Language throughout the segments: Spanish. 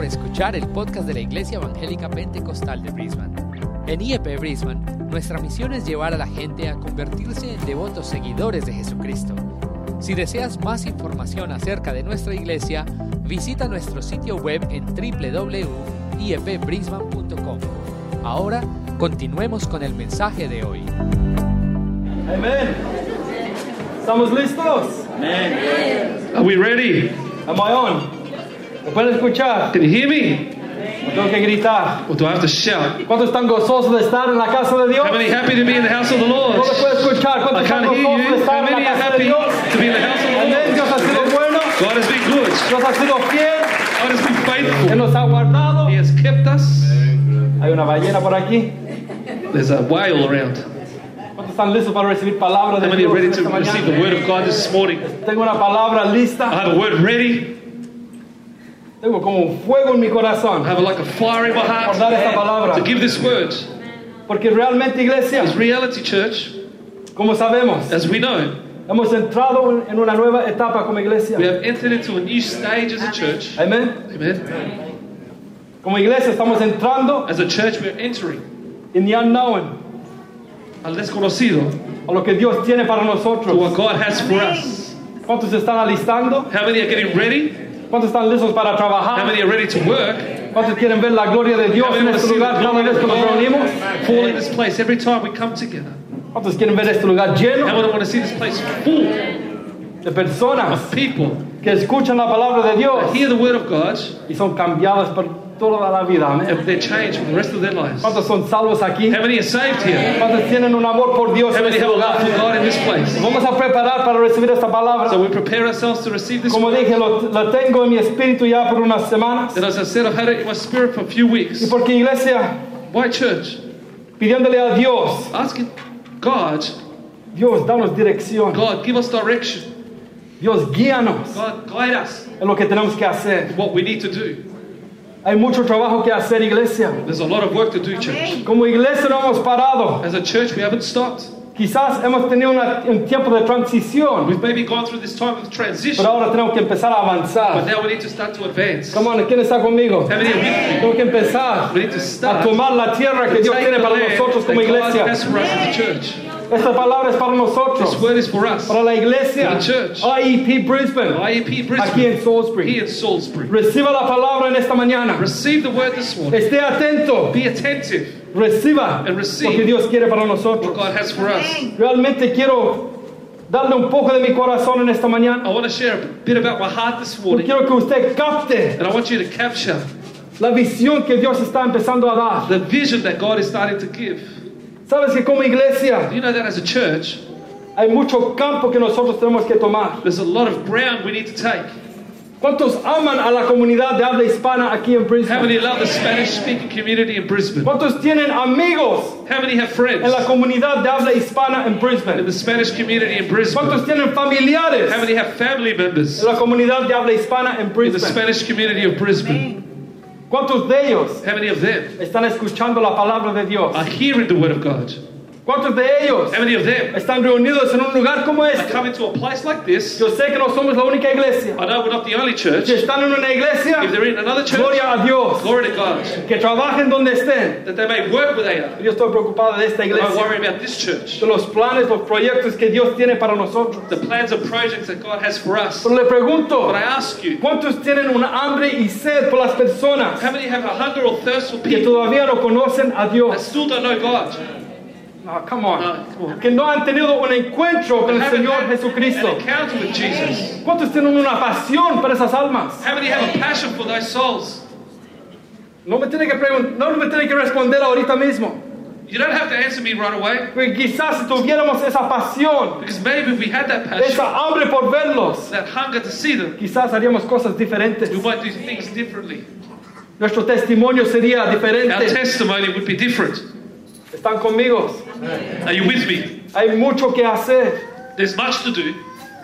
por escuchar el podcast de la Iglesia Evangélica Pentecostal de Brisbane. En IEP Brisbane, nuestra misión es llevar a la gente a convertirse en devotos seguidores de Jesucristo. Si deseas más información acerca de nuestra iglesia, visita nuestro sitio web en www.iepbrisbane.com. Ahora, continuemos con el mensaje de hoy. Amén. ¿Estamos listos? Are we ready? Am I on? ¿Me pueden escuchar? Can you hear me? ¿O tengo que gritar? Or do I have to shout? ¿Cuántos están gozosos de estar en la casa de Dios? How many happy to be in the house of the Lord? ¿No escuchar? ¿Cuántos I están hear gozosos de you. estar How en many la are casa de happy Dios? to be in the house of the Lord? Dios ha sido bueno. God has been good. Dios ha sido fiel. God has been Él faithful. nos ha guardado. He has kept us. Hay una ballena por aquí. There's a whale around. ¿Cuántos están listos para recibir palabra How many are ready to receive the word of God this morning? Tengo una palabra I have a word ready. Tengo como un fuego en mi corazón I have like a fire in my por dar esta heart palabra. to give this word. Porque realmente, iglesia, It's reality, church. como sabemos, As we know, hemos entrado en una nueva etapa como iglesia. we have entered into a new stage as a church. Amén. Amen. Como iglesia estamos entrando As a church, we are entering en the unknown, al desconocido a lo que Dios tiene para to nosotros. what God has for us. ¿Cuántos se están alistando? How many are getting ready? ¿Cuántos están listos para How many are ready to work? ¿Cuántos quieren ver la gloria de Dios How en many want to este see lugar cada vez que nos reunimos? Fall in this place every time we come together? ¿Cuántos quieren ver este lugar How lleno many want to see this place full de personas of people que escuchan la palabra de that Dios hear the word of God y son cambiadas por toda la vida? Amén. and they're changed for the rest of their lives? ¿Cuántos son salvos aquí? How many are saved here? ¿Cuántos tienen un amor por Dios How many have a love for God in this place? Vamos a preparar para recibir esta palabra. So we prepare ourselves to receive this Como word. dije, lo, la tengo en mi espíritu ya por unas semanas. And as I said, I've had it in my spirit for a few Y weeks. porque iglesia, Why church? pidiéndole a Dios, Asking God, Dios, danos dirección. God, give us direction. Dios, guíanos God, guide us en lo que tenemos que hacer. what we need to do. Hay mucho trabajo que hacer, iglesia. There's a lot of work to do, church. Como iglesia no hemos parado. As a church, we haven't stopped. Quizás hemos tenido una- un tiempo de transición, We've maybe gone through this time of transition, pero ahora tenemos que empezar a but avanzar. now we need to start to advance. Come on, ¿quién está conmigo? How many are with me? Tenemos que empezar We need to a start tomar la tierra que Dios tiene para nosotros como God iglesia. Has for us as a church. Esta palabra es para This nosotros, word is for us. para la iglesia For the church. IEP Brisbane, IEP aquí Brisbane, en Salisbury. here in Salisbury. Reciba la palabra en esta mañana. Receive the word this morning. Esté atento. Be attentive Reciba And receive lo que Dios quiere para what nosotros. God has for us. Realmente quiero darle un poco de mi corazón en esta mañana. I want to share a bit about my heart this Yo morning, quiero que usted capte and I want you to capture la visión que Dios está empezando a dar. the vision that God is starting to give. Sabes que como iglesia Do you know that as a church, hay mucho campo que nosotros tenemos que tomar. there's a lot of ground we need to take? ¿Cuántos aman a la comunidad de habla hispana aquí en How Brisbane? many love the Spanish speaking community in Brisbane? ¿Cuántos tienen amigos How many have friends en la comunidad de habla hispana en in Brisbane? the Spanish community in Brisbane? ¿Cuántos tienen familiares How many have family members en la comunidad de habla hispana en in the Brisbane? Spanish community of Brisbane? ¿Cuántos de ellos How many of them están escuchando la palabra de Dios? are hearing the word of God? ¿Cuántos de ellos How many of them están reunidos en un lugar como este? coming to a place like this? Yo sé que no somos la única iglesia. I know we're not the only church. Si están en una iglesia, If they're in another church, gloria a Dios. glory to God. Que trabajen donde estén. That they may work where they are. Yo estoy preocupado de esta Don't iglesia. worry about this church. De los planes, los proyectos que Dios tiene para nosotros. The plans and projects that God has for us. Pero le pregunto, But I ask you, ¿cuántos tienen una hambre y sed por las personas how many have a hunger or thirst for que people todavía no conocen a that Dios? still don't know God? Ah, come on. On. Que no han tenido un encuentro con el Señor Jesucristo. ¿Cuántos tienen una pasión por esas almas? How many have a passion for those souls? No me tiene que no me tiene que responder ahorita mismo. You don't have to answer me right away. Porque quizás si tuviéramos esa pasión, Because maybe if we had that passion, esa hambre por verlos, that hunger to see them, quizás haríamos cosas diferentes. we might do things differently. Nuestro testimonio sería Our diferente. testimony would be different. ¿Están conmigo? Are you with me? Hay mucho que hacer. There's much to do.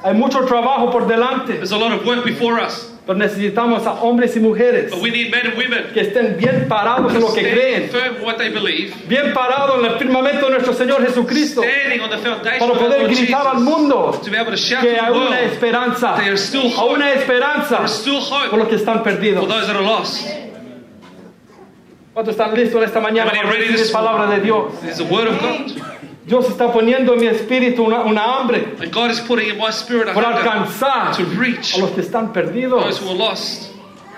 Hay mucho trabajo por delante. There's a lot of work before us. Pero necesitamos a hombres y mujeres But we need men and women que estén bien parados en lo que creen. firm what they believe, Bien parados en el firmamento de nuestro Señor Jesucristo. standing on the Para poder Lord gritar al Jesus, mundo to be able to shout que hay una esperanza. Hay una esperanza por los que están for perdidos. those that are lost. ¿Cuántos están listos esta mañana para recibir this palabra de Dios? The word of God. Dios está poniendo en mi espíritu una, una hambre And God is putting in my spirit a por hunger alcanzar to reach a los que están perdidos. those who are lost.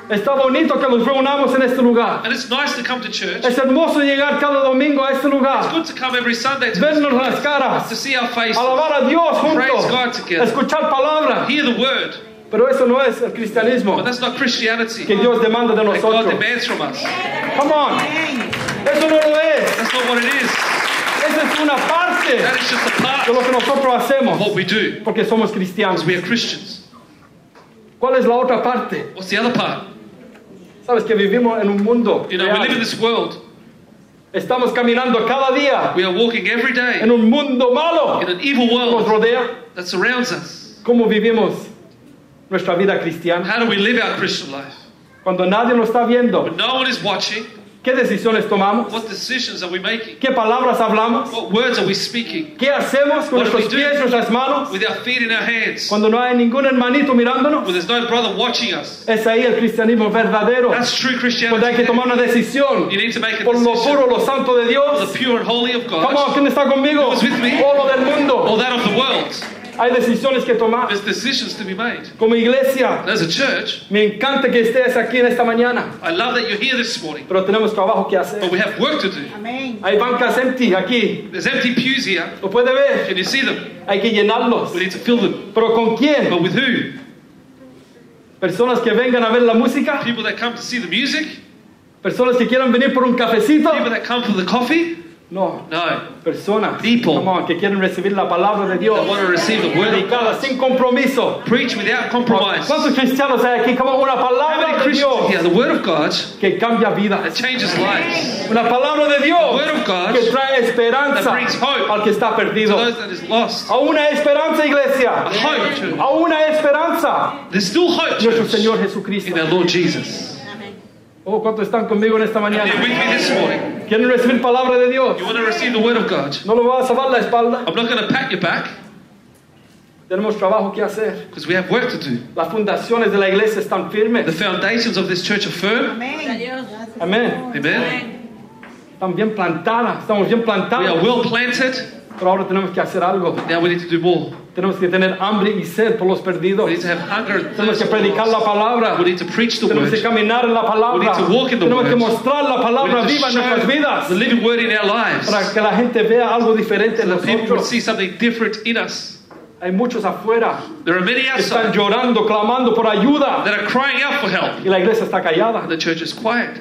Está bonito que nos reunamos en este lugar. And it's nice to come to church. Es hermoso llegar cada domingo a este It's lugar, good to come every Sunday to, vernos las caras, to see our faces, alabar a Dios Praise juntos, God together. escuchar palabra. hear the word. Pero eso no es el cristianismo But that's not Christianity que Dios demanda de that God nosotros. demands from us. Come on. Eso no lo es. That's not what it is. Esa es una parte That is just a part de lo que nosotros of hacemos what we do. porque somos cristianos. Because we are Christians. ¿Cuál es la otra parte? What's the other part? Sabes que vivimos en un mundo. You know, we real. live in this world. Estamos caminando cada día We are walking every day en un mundo malo in an evil que nos world rodea. that surrounds us. ¿Cómo vivimos nuestra vida cristiana? How do we live our Christian life? Cuando nadie nos está viendo, When no one is watching, ¿qué decisiones tomamos? what decisions are we making? ¿Qué palabras hablamos? What words are we speaking? ¿Qué hacemos con What do we nuestros do? pies, nuestras manos? With our feet in our hands. Cuando no hay ningún hermanito mirándonos. When there's no brother watching us. Es ahí el cristianismo verdadero. That's true Cuando hay que Christianity. tomar una decisión You need to make a por lo decision puro, lo santo de for Dios. the pure and holy of Come on, God ¿quién está conmigo? Who's with me? O lo del or mundo. that of the world. Hay decisiones que tomar. There's decisions to be made. Como iglesia, as a church, me encanta que estés aquí en esta mañana, I love that you're here this morning, pero tenemos trabajo que but hacer. we have work to do. Amén. Hay bancas empty aquí, There's empty pews here. lo puede ver. Can you see them? Hay que llenarlos. We need to fill them. ¿Pero con quién? But with who? Personas que vengan a ver la música, People that come to see the music? personas que quieran venir por un cafecito. People that come for the coffee? No, No. personas People. come on, que quieren recibir la palabra de Dios. That want to receive the word sin compromiso. Preach without compromise. ¿Cuántos cristianos hay aquí? Como una palabra de Dios here? The word of God que cambia vida. that changes lives. Una palabra de The Dios word of God que trae esperanza that brings hope al que está to perdido. those that is lost. A una esperanza, A iglesia. hope to A una esperanza. There's still hope, Nuestro Señor Jesucristo. in our Lord Jesus. Oh, ¿cuántos están conmigo en esta mañana? with me this morning. ¿Quieren recibir palabra de Dios? You want to receive the word of God. No lo vas a salvar la espalda. I'm not going to pat your back Tenemos trabajo que hacer. because we have work to do. Las fundaciones de la iglesia están The firmes. foundations of this church are firm. Amén. Amén. Amen. Están bien plantadas. Estamos bien We are plantados. well planted. Pero ahora tenemos que hacer algo. Now we need to do more. Tenemos que tener hambre y sed por los perdidos. We need to have hunger Tenemos que predicar la palabra. We need to preach the Tenemos que word. caminar en la palabra. We need to walk in the Tenemos que word. mostrar la We palabra viva en nuestras vidas the living word in our lives. para que la gente vea algo diferente en So people would nosotros. see something different in us. Hay muchos afuera There are many que están outside llorando, clamando por ayuda that are crying out for help. y la iglesia está callada, the church is quiet.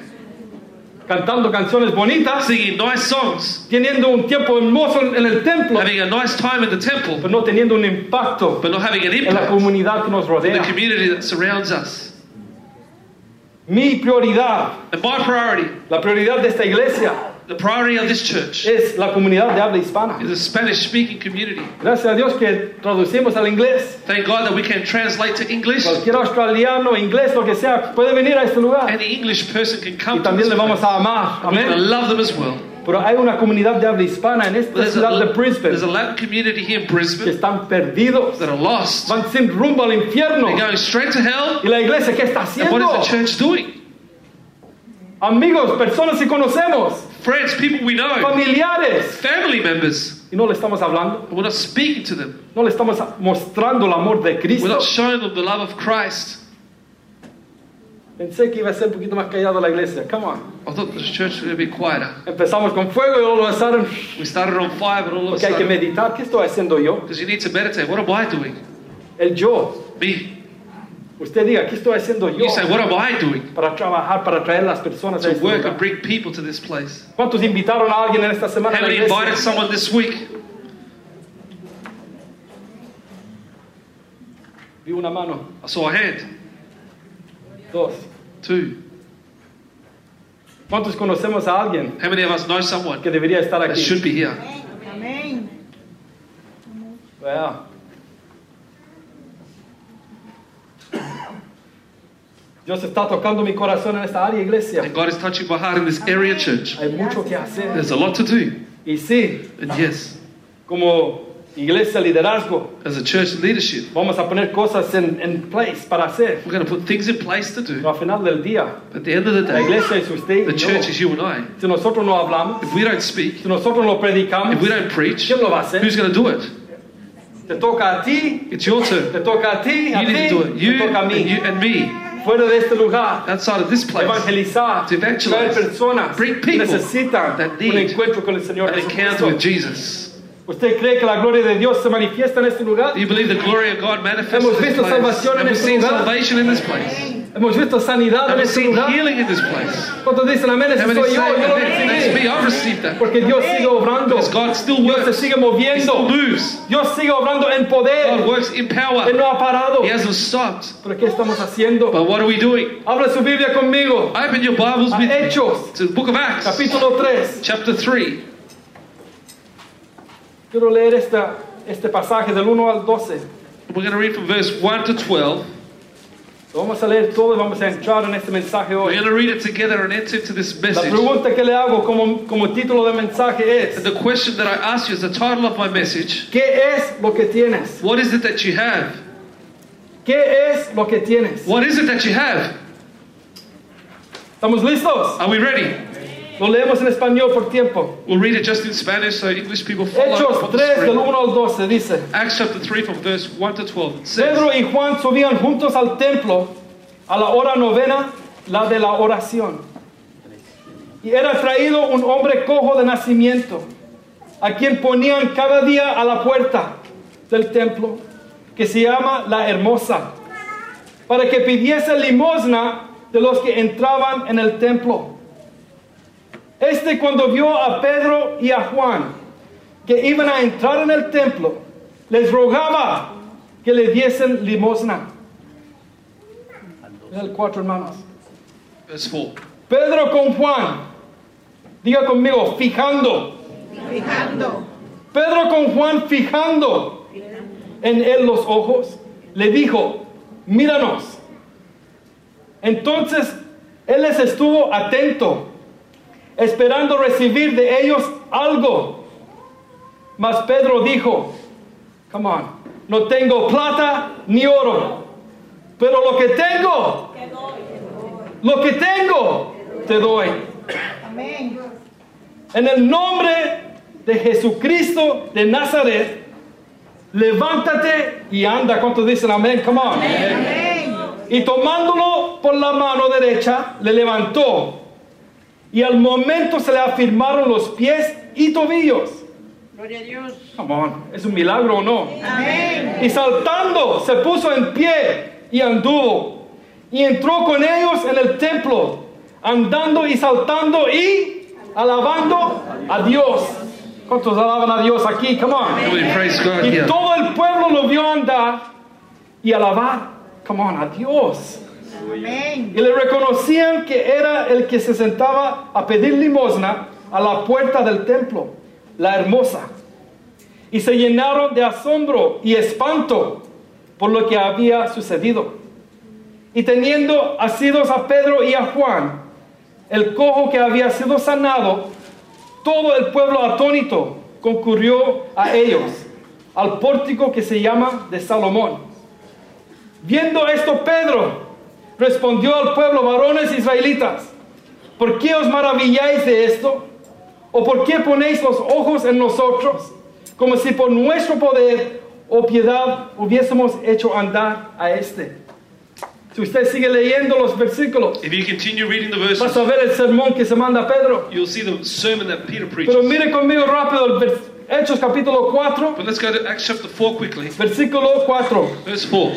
Cantando canciones bonitas, Singing nice songs. teniendo un tiempo hermoso en el templo, Having a nice time in the temple. pero no teniendo un impacto But not having an en la impact in comunidad que nos the rodea. community that surrounds us. Mi prioridad, And my priority, la prioridad de esta iglesia the priority of this church, es la comunidad de habla hispana. is the Spanish speaking community. Gracias a Dios que traducimos al inglés. Thank God that we can translate to English. Cualquier australiano, inglés, lo que sea, puede venir a este lugar. Any English person can Y come to también this le vamos place. a amar. We're going to Amén. love them as well. Pero hay una comunidad de habla hispana en esta there's, a, ciudad de there's a Brisbane Latin community here in que Brisbane están perdidos. that are lost. Van sin rumbo al infierno. They're going straight to hell. ¿Y la iglesia qué está And what haciendo? is the church doing? Amigos, personas que conocemos, Friends, people we know, familiares. family members, Y no le estamos hablando, but we're not speaking to them. no le estamos mostrando el amor de We're not showing them the love of Christ. Pensé que iba a ser un poquito más callado la iglesia. Come on. I thought the church would be quieter. Empezamos con fuego y luego sudden, We started on fire, but all of a porque hay que sudden, meditar. ¿Qué estoy haciendo yo? because you need to meditate. What am I doing? El yo. Me. Usted diga, ¿qué estoy haciendo yo? You say, what am I doing? Para trabajar, para traer las personas a To este work lugar. and bring people to this place. ¿Cuántos invitaron a alguien en esta semana a How la many iglesia? invited someone this week? Vi una mano, I saw a hand. dos. Two. ¿Cuántos conocemos a alguien How many of us know someone que debería estar that aquí? should be here? Amén. Vea. Dios está tocando mi corazón en esta área, iglesia. And God is touching my heart in this area, church. Hay mucho que hacer. There's a lot to do. Y sí, And yes, como iglesia, liderazgo. as a church leadership. Vamos a poner cosas en, en place para hacer. We're going to put things in place to Pero do. al final del día, At the end of the la day, iglesia es usted the y church yo. is you and I. Si nosotros no hablamos, If we don't speak, si nosotros no predicamos, if we don't preach, ¿quién lo va a hacer? who's going to do it? Te toca a ti, It's your turn. te toca a ti, a You need ti, to do it. You toca a and, you and me, Fuera de este lugar, outside of this place, evangelizar, To evangelize. traer personas Bring people necesitan that un need encuentro con el Señor an encounter with Jesus. ¿Usted cree que la gloria de Dios se manifiesta en este lugar? Do you believe the glory of God manifests Hemos in this visto place? salvación en Have we este seen lugar. salvation in this place? Hemos visto sanidad Have en we este seen lugar. healing in this place? ¿Cuántos dicen amén? Ese soy yo, yo lo "Amen, that's me, received that. Porque Dios sigue obrando. Because God still Dios se works. sigue He moviendo. still moves. Dios sigue obrando en poder. God works in Él power. no ha parado. He hasn't stopped. ¿Pero qué estamos haciendo? But what are we doing? Habla su Biblia conmigo. Open your Bibles A with me Hechos, to the book of Acts, capítulo 3. chapter 3. Quiero leer esta, este pasaje del 1 al 12. We're going to read from verse 1 to 12. Lo vamos a leer todo y vamos a entrar en este mensaje We're going to read it together and enter into this La message. pregunta que le hago como, como título de mensaje es, And the question that I ask you is the title of my message. ¿qué es lo que tienes? What is it that you have? ¿Qué es lo que tienes? What is it that you have? ¿Estamos listos? Are we ready? Lo leemos en español por tiempo. We'll read it just in Spanish so English people follow Hechos on the 3 del screen. 1 al 12 dice, Acts chapter 3 from verse 1 to 12. It says, Pedro y Juan subían juntos al templo a la hora novena, la de la oración. Y era traído un hombre cojo de nacimiento, a quien ponían cada día a la puerta del templo, que se llama la Hermosa, para que pidiese limosna de los que entraban en el templo. Este cuando vio a Pedro y a Juan que iban a entrar en el templo, les rogaba que le diesen limosna. El cuatro hermanos. verse 4. Pedro con Juan, diga conmigo, fijando. Fijando. Pedro con Juan fijando en él los ojos, le dijo, míranos. Entonces él les estuvo atento, esperando recibir de ellos algo. Mas Pedro dijo, come on, no tengo plata ni oro, pero lo que tengo, lo que tengo, te doy. Amén. En el nombre de Jesucristo de Nazaret, levántate y anda. ¿Cuántos dicen amén? Come on. Amén. Y tomándolo por la mano derecha, le levantó. Y al momento se le afirmaron los pies y tobillos. Gloria a Dios. Come on. ¿Es un milagro o no? Amén. Y saltando, se puso en pie y anduvo. Y entró con ellos en el templo, andando y saltando y alabando a Dios. ¿Cuántos alaban a Dios aquí? Come on. We praise God Y todo el pueblo lo vio andar y alabar. Come on, a Dios. Amén. Y le reconocían que era el que se sentaba a pedir limosna a la puerta del templo, la hermosa. Y se llenaron de asombro y espanto por lo que había sucedido. Y teniendo asidos a Pedro y a Juan, el cojo que había sido sanado, todo el pueblo atónito concurrió a ellos, al pórtico que se llama de Salomón. Viendo esto, Pedro respondió al pueblo, varones israelitas, ¿por qué os maravilláis de esto? ¿O por qué ponéis los ojos en nosotros, como si por nuestro poder o piedad hubiésemos hecho andar a este? Si usted sigue leyendo los versículos, If you continue reading the vas verses, a ver el sermón que se manda Pedro. you'll see the sermon that Peter preaches. Pero mire conmigo rápido el Hechos capítulo 4, But let's go to Acts chapter 4 quickly. versículo 4. Verse 4.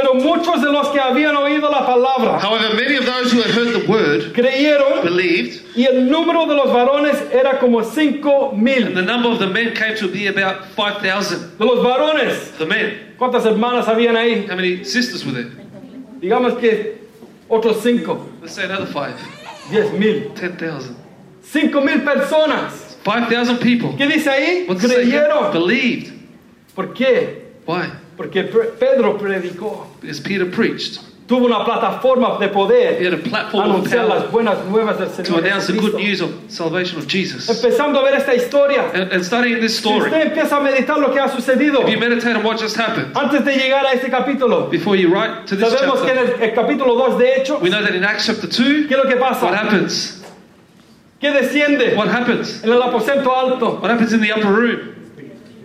Pero muchos de los que habían oído la palabra However, many of those who had heard the word creyeron believed, y el número de los varones era como cinco and mil. the number of the men came to be about 5,000. De los varones, The men. ¿cuántas hermanas habían ahí? How many sisters were there? Digamos que otros cinco, Let's say another five. diez mil. 10,000. Cinco mil personas. 5,000 people. ¿Qué dice ahí? What does it say here? Creyeron. Believed. ¿Por qué? Why? Porque Pedro predicó. Because Peter preached. tuvo una plataforma de He poder had a platform of anunciar las power buenas nuevas del to Señor announce the good news of salvation of Jesus. Empezando a ver esta historia, And, and studying this si story, usted empieza a meditar lo que ha sucedido if you meditate on what just happened, antes de llegar a este capítulo, before you write to this sabemos que en chapter, el, el capítulo 2 de Hechos, we know that in Acts chapter 2, ¿qué es lo que what pasa? happens? ¿Qué desciende What happens? en el aposento alto? What happens in the upper room?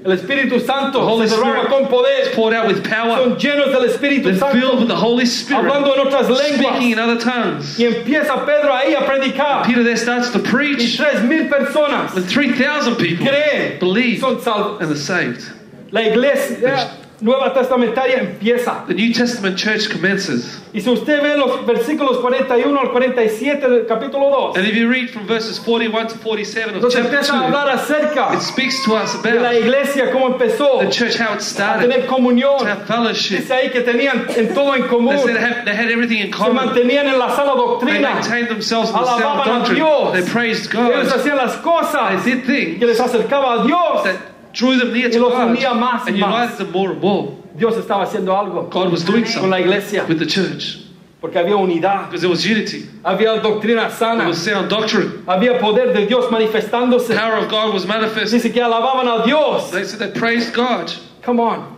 El Espíritu Santo The Holy se derrama Spirit con poder. poured out with power. Son llenos del Espíritu They're filled with the Holy Spirit, hablando en otras speaking lenguas. in other tongues. Y empieza Pedro ahí a predicar. Peter there starts to Y preach, tres mil personas and 3,000 people creen, believe son salvos. and are saved. La iglesia nueva testamentaria empieza. The New Testament church commences. Y si usted ve los versículos 41 al 47 del capítulo 2, And if you read from verses 41 to 47 of chapter empieza a hablar 2, acerca it speaks to us de la about iglesia, cómo empezó the church, how it a started, tener to comunión. have fellowship. Dice ahí que tenían en todo en They común. they had, they had everything in Se common. mantenían en la sana They doctrina. maintained themselves in the sound Alababan a doctrine. Dios. They praised Ellos God. hacían las cosas They did things que les acercaba a Dios. that drew them near Y to los God unía más y and más. united them more and more. Dios estaba haciendo algo God was doing con la something iglesia with the church porque había unidad, because there was unity. había doctrina There sana, was sound doctrine. había poder de Dios manifestándose. The power of God was manifest. Dice que alababan a Dios. They said they praised God. Come on.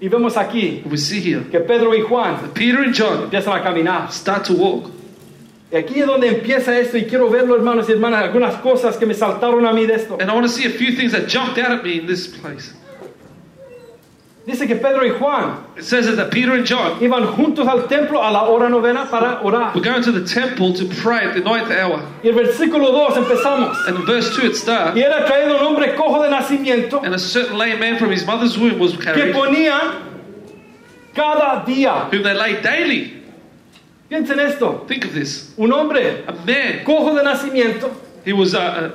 Y vemos aquí And we see here que Pedro y Juan Peter and John empiezan a caminar. start to walk. Y aquí es donde empieza esto y quiero verlo, hermanos y hermanas, algunas cosas que me saltaron a mí de esto. And I want to see a few things that jumped out at me in this place. Dice que Pedro y Juan It says that Peter and John iban juntos al templo a la hora novena para orar. were going to the temple to pray at the ninth hour. Y el versículo 2 empezamos. And in verse 2 it starts, Y era traído un hombre cojo de nacimiento and a certain lame man from his mother's womb was que carried, ponían cada día. whom they laid daily. Esto. Think of this. Un hombre A man, cojo de nacimiento, he was a,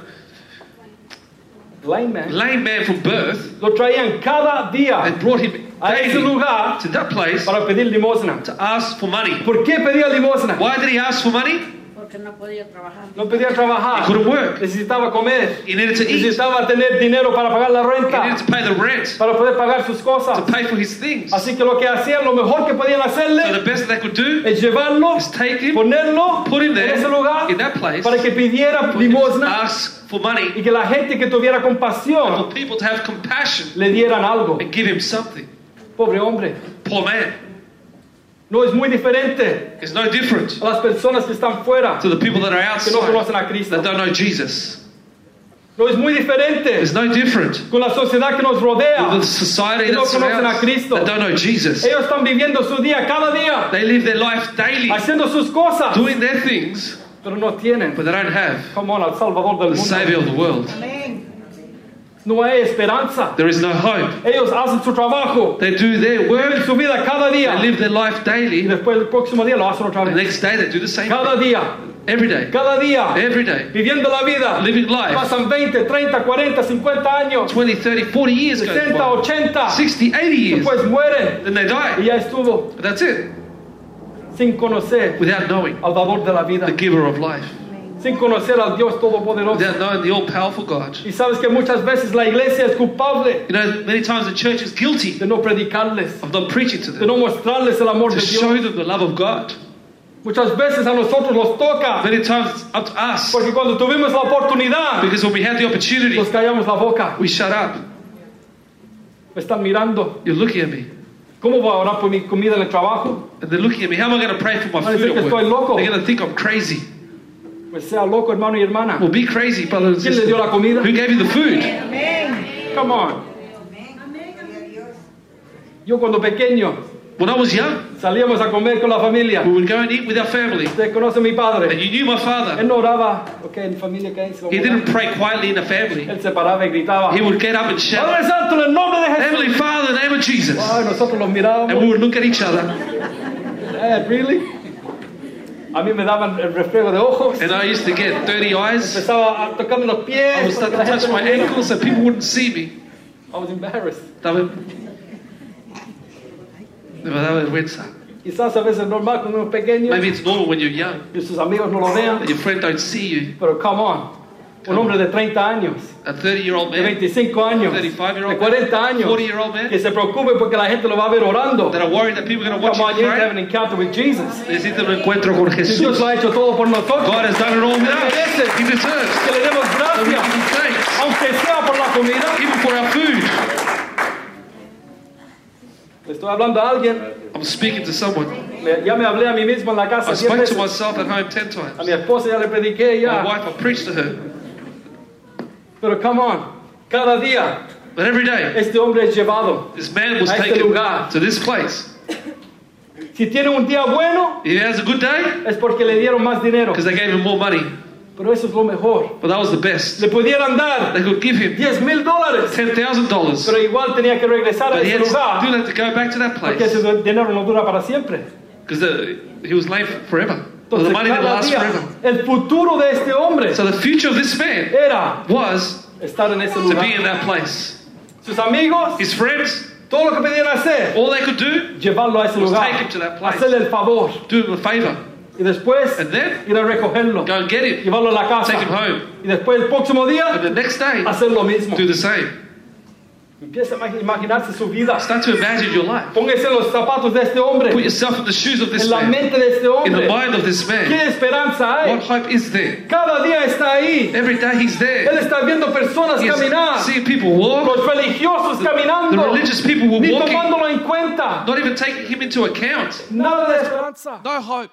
a man, lame man from birth. lo traían cada They brought him a ese lugar to that place para pedir limosna. to ask for money. ¿Por qué pedía limosna? Why did he ask for money? Porque no podía trabajar. No pedía He trabajar, couldn't work. necesitaba comer, He needed to eat. He necesitaba tener dinero para pagar la needed renta, to pay the rent, para poder pagar sus to cosas. pay for his things. Así que lo que hacían, lo mejor que podían So hacerle the best that they could do es llevarlo, is take him, ponerlo put him en there, ese lugar in that place, para que pidiera to limosna ask for money, y que la gente que tuviera compasión for people to have compassion le dieran algo. and give him something. Pobre hombre. Poor man. No es muy diferente It's no different a las personas que están fuera, to the people that are que no conocen outside a Cristo. that don't know Jesus. No es muy diferente It's no different con la sociedad que nos with rodea. the society Que no that conocen a surrounds Cristo. that don't know Jesus. Ellos están viviendo su día cada día, They live their life daily, haciendo sus cosas, doing their things, pero no tienen, but they don't have como al Salvador del the Savior of the world. Amén. No hay esperanza. There is no hope. Ellos hacen su trabajo, They do their viven work, su vida cada they live their life y daily. después el próximo día lo hacen otra The next day they do the same Cada thing. día, Every day. cada día, Every day. viviendo la vida. Living life. Pasan 20, 30, 40, 50 años, 20, 30, 40 years 60, 80, 60, 80 years. después mueren Then they y die. ya estuvo But that's it. sin conocer Without knowing al dador de la vida, the giver of life. Sin conocer al Dios Todopoderoso. Without knowing the all powerful God. Y sabes que muchas veces la iglesia es culpable You know, many times the church is guilty de no predicarles, of not preaching to de them, no mostrarles el amor to de show Dios. them the love of God. Muchas veces a nosotros los toca, Many times it's up to us porque cuando tuvimos la oportunidad, because when we had the opportunity, nos callamos la boca. we shut up. Me están mirando. You're looking at me. ¿Cómo voy a orar por mi comida en el trabajo? And they're looking at me. How am I going to pray for my Van a food at work? estoy loco. They're going to think I'm crazy. Pues sea loco, hermano y hermana. Well, be crazy, brother and ¿Quién le dio la comida? Who gave you the food? Amén. Come on. Yo cuando pequeño When I was young, salíamos a comer con la familia. we would go and eat with our family. Usted conoce a mi And you knew my Él father. no oraba, ok, en familia que. He didn't pray quietly in the family. Él se paraba y gritaba. He would get up and shout, Padre Santo, en el nombre de Jesús. Heavenly Father, in the name of Jesus. Ay, nosotros los And we would look at each other. Eh, really? A mí me daban el refriego de ojos. And I used to get dirty eyes. Empezaba a tocarme los I pies. would start to touch my ankles so people wouldn't see me. I was embarrassed. Estaba- Me daba vergüenza. Quizás a veces es normal cuando uno es pequeño Maybe it's normal when you're young y sus amigos no lo vean. that your friend don't see you. Pero come on. Un hombre de 30 años, A 30 year old de man 25 años, 35-year-old de 40 años, 40-year-old man que se preocupe porque la gente lo va a ver orando. that are worried that people are going to watch Come on, you you need to have pray. an encounter with Jesus. Necesitan un encuentro con Si Dios Jesús. lo ha hecho todo por nosotros, God has done it all with us. He deserves que le demos gracias, thanks, aunque sea por la comida. even for our food. Le estoy hablando a alguien, I'm speaking to someone. me- ya me hablé a mí mismo en la casa I spoke to myself at home 10 A times. mi esposa ya le prediqué My ya. wife, I preached to her. Pero come on, cada día But every day, este hombre es llevado. this man was A este taken lugar. to this place. Si tiene un día bueno, He has a good day es porque le dieron más dinero. because they gave him more money. Pero eso es lo mejor. But that was the best. Le pudieran dar They could give him 10 mil dólares, $10,000. pero igual tenía que regresar a But he ese had to lugar still have to go back to that porque place ese dinero no dura para siempre. because he was late forever. The Entonces, money didn't cada día, forever. el futuro de este hombre So the future of this man era was estar en ese to be in that place. Sus amigos, His friends, todo lo que podían hacer, all they could do, llevarlo a ese Was lugar, take him to that place. hacerle el favor do him a favor, y después and then ir a recogerlo, go and get him, llevarlo a la casa take him home, y después el próximo and día the next day hacer lo mismo. do the same. Empieza a imag- imaginarse su vida. Start to imagine your life. Póngase los zapatos de este hombre, Put yourself in the shoes of this en la man, mente de este in the mind of this ¿Qué man. esperanza hay? What hope is there? Cada día está ahí. Every day he's Él there. está viendo personas He's caminar. seeing people walk. Los religiosos The caminando. religious people were Ni walking, tomándolo en cuenta. not even taking him into account. Nada de esperanza. No hope.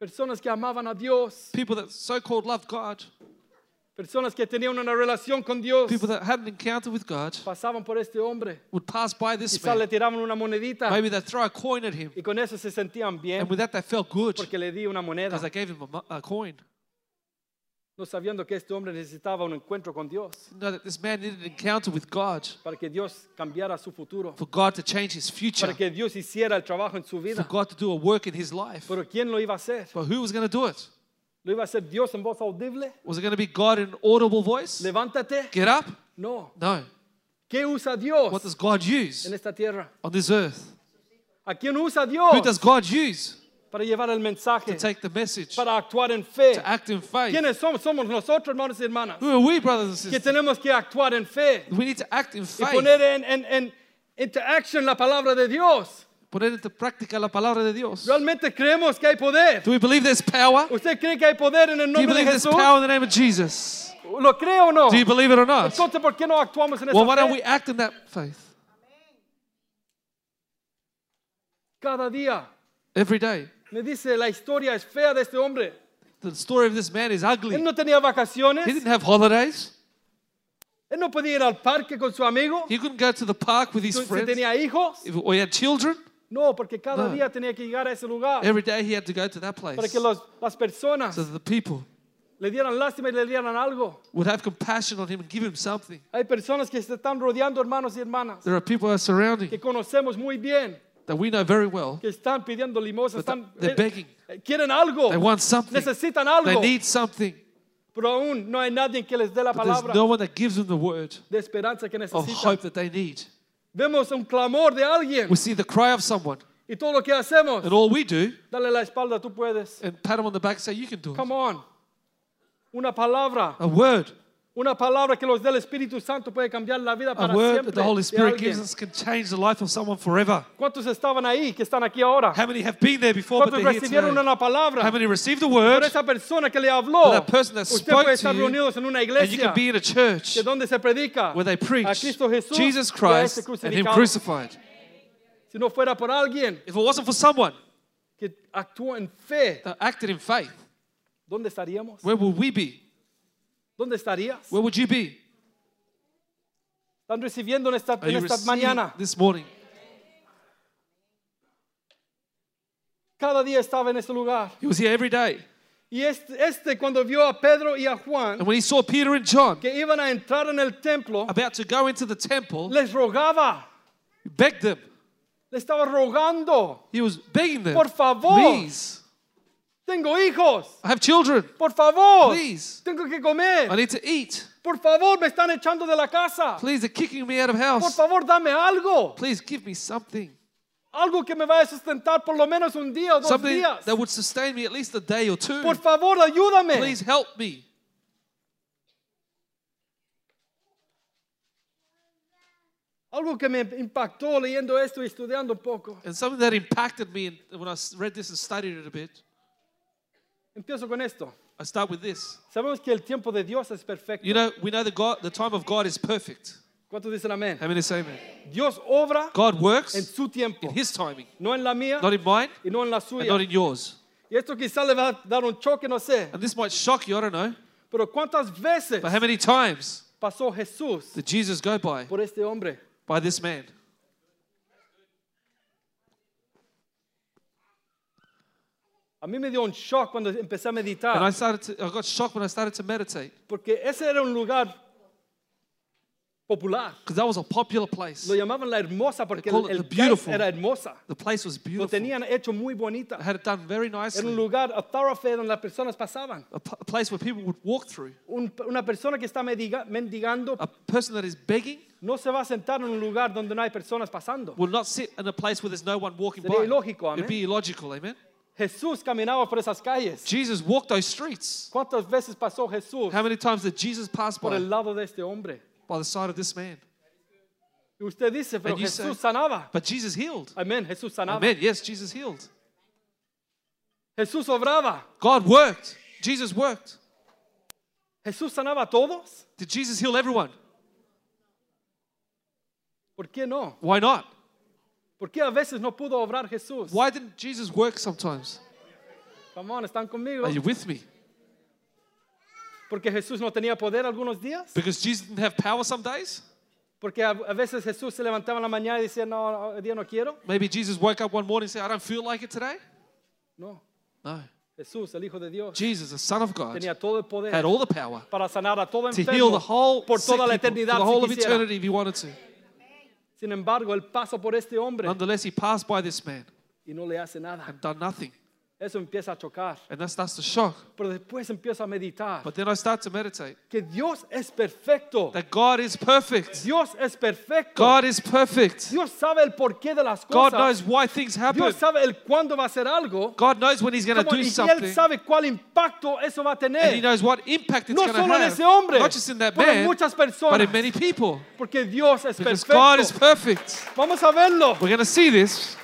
Personas que amaban a Dios. People that so called loved God, Personas que tenían una relación con Dios. people that had an encounter with God, Pasaban por este hombre. would pass by this Quizás le man. tiraban una monedita. Maybe they'd throw a coin at him, Y con eso se sentían bien. and with that they felt good Porque le di una moneda. because they gave him a, mo- a coin. No sabiendo que este hombre necesitaba un encuentro con Dios. Know that this man needed an encounter with God Para que Dios cambiara su futuro. for God to change his future, Para que Dios hiciera el trabajo en su for vida. God to do a work in his life. Pero ¿quién lo iba a hacer? But who was going to do it? ¿Lo iba a hacer Dios en voz audible? Was it going to be God in audible voice? Levántate. Get up? No. No. ¿Qué usa Dios What does God use en esta tierra? on this earth? ¿A quién usa Dios Who does God use para llevar el mensaje? to take the message, Para actuar en fe. to act in faith? ¿Quiénes somos? Somos nosotros, hermanos y hermanas, Who are we, brothers and que sisters? tenemos que actuar en fe We need to act in y faith. poner en, en, en into action la palabra de Dios. Poner into práctica la palabra de Dios. ¿Realmente creemos que hay poder? Do we believe there's power? ¿Usted cree que hay poder en el Do you nombre de believe there's Jesús? power in the name of Jesus? ¿Lo cree o no? Do you believe it or not? Entonces, ¿por qué no actuamos en Well, esa why don't fe? we act in that faith Cada día every day? me dice la historia es fea de este hombre. The story of this man is Él ugly. no tenía vacaciones. He didn't have holidays. Él no podía ir al parque con su amigo. He couldn't go to the park with his Si friends. tenía hijos. Or he had children. No, porque cada No. día tenía que llegar a ese lugar Every day he had to go to that place para que los- las personas so that the people le dieran lástima y le dieran algo. would have compassion on him and give him something. Hay personas que se están rodeando, hermanos y hermanas, There are people are surrounding que conocemos muy bien, that we know very well. que están pidiendo limosna, están, they're eh, begging. eh, quieren algo, They want something. necesitan They need something. pero aún no hay nadie que les dé la But there's no one that gives them the word de esperanza que of hope that they need. Vemos un clamor de alguien We see the cry of someone, y todo lo que hacemos, and all we do, dale la espalda, tú puedes. and pat him on the back and say, You can do it. Come on. Una palabra, A word, una palabra que los dé el Espíritu Santo puede cambiar la vida a para word siempre that the Holy de Spirit alguien. gives us can change the life of someone forever. ¿Cuántos estaban ahí que están aquí ahora? How many have been there before, but ¿Cuántos they're here recibieron today? una palabra? How many received the Por word, esa persona que le habló. That person that Usted spoke puede to estar you, reunidos en una and you iglesia can be in a church que donde se predica where they a preach Cristo Jesús Jesus y a este Christ and Him crucificado. crucified. Si no fuera por alguien If it wasn't for someone que actúa en fe, that acted in faith, ¿dónde estaríamos? where would we be? ¿Dónde estarías? Where would you be? Están recibiendo en esta, Are en you esta receiving mañana. this morning? Cada día estaba en ese lugar. He was here every day. Y este, este cuando vio a Pedro y a Juan And when he saw Peter and John que iban a entrar en el templo, about to go into the temple, les rogaba, he begged them. le estaba rogando, He was begging them, Por favor. please, Tengo hijos. I have children. Por favor. Please. Tengo que comer. I need to eat. Por favor, me están echando de la casa. Please, they're kicking me out of house. Por favor, dame algo. Please give me something. Algo que me vaya a sustentar por lo menos un día o dos something días. that would sustain me at least a day or two. Por favor, ayúdame. Please help me. Algo que me impactó leyendo esto y estudiando un poco. And something that impacted me when I read this and studied it a bit. Empiezo con esto. I start with this. Sabemos que el tiempo de Dios es perfecto. You know, we know the God, the time of God is perfect. ¿Cuántos dicen amén? How many say amen? Dios obra God works en su tiempo, in His timing, no en la mía not in mine y no en la and suya. not in yours. Y esto quizá le va a dar un choque, no sé. And this might shock you, I don't know. Pero ¿cuántas veces But how many times pasó Jesús did Jesus go by por este hombre? by this man? A mí me dio un shock cuando empecé a And I started to, I got shocked when I started to meditate porque ese era un lugar popular. because that was a popular place. Lo llamaban la hermosa porque el, it el beautiful. era hermosa. The place was Lo beautiful. tenían hecho muy bonita. I had it done very Era un lugar, a thoroughfare donde las personas pasaban. A, a place where people would walk through. Un- una persona que está mendiga- mendigando A person that is begging no se va a sentar en un lugar donde no hay personas pasando. will not sit in a place where there's no one walking Sería by. ilógico, It'd be illogical, amen? Jesús caminaba por esas calles. Jesus walked those streets. ¿Cuántas veces pasó Jesús How many times did Jesus pass por by el lado de este hombre? by the side of this man? Y usted dice, pero And you Jesús say- sanaba. But Jesus healed. Amén, Jesús sanaba. Amen. Yes, Jesus healed. Jesús obraba. God worked. Jesus worked. Jesús sanaba a todos. Did Jesus heal everyone? ¿Por qué no? Why not? ¿Por qué a veces no pudo obrar Jesús? Why didn't Jesus work sometimes? Come on, ¿están conmigo? Are you with me? Porque Jesús no tenía poder algunos días. Because Jesus didn't have power some days? Porque a, a veces Jesús se levantaba en la mañana y decía, no, hoy día no quiero. Maybe Jesus woke up one morning and said, I don't feel like it today? No, No. Jesús, el Hijo de Dios, Jesus, the Son of God, tenía todo el poder had all the power para sanar a todo to heal the whole por sick toda la people for the whole of quisiera. eternity if he wanted to. Sin embargo, él pasó por este hombre Nonetheless, he passed by this man y no le hace nada. and done nothing. Eso empieza a chocar. And that starts to shock. Pero después empiezo a meditar But then I start to meditate que Dios es perfecto. that God is perfect. Dios es perfecto. God is perfect. Dios sabe el porqué de las God knows why things happen. Dios sabe el cuándo va a hacer algo. God knows when He's going to do y Él something. sabe cuál impacto eso va a And He knows what impact it's No going to solo en have. ese hombre, Not just in that pero en man, muchas but in many people. Porque Dios es Because perfecto. God is perfect. Vamos a verlo. We're going to see this.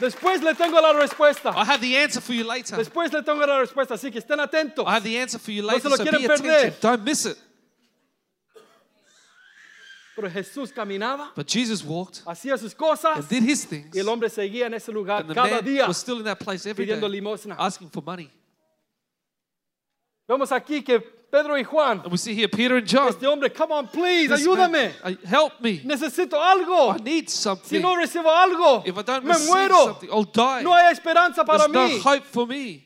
Después le tengo la respuesta. I have the answer for you later. Después le tengo la respuesta. Así que estén atentos. I have the answer for you se later, lo so quieren be perder. attentive. Don't miss it. Pero Jesús caminaba, But Jesus walked hacía sus cosas and did His things. y el hombre seguía en ese lugar And the cada man día was still in that place every pidiendo day, limosna. asking for money. Vemos aquí que Pedro y Juan, And we see here Peter and John. este hombre, come on, please, this ayúdame. man, uh, help me. Necesito algo. I need Si something. no recibo algo, If I don't me receive muero. something, I'll die. No hay esperanza para There's no hope for me.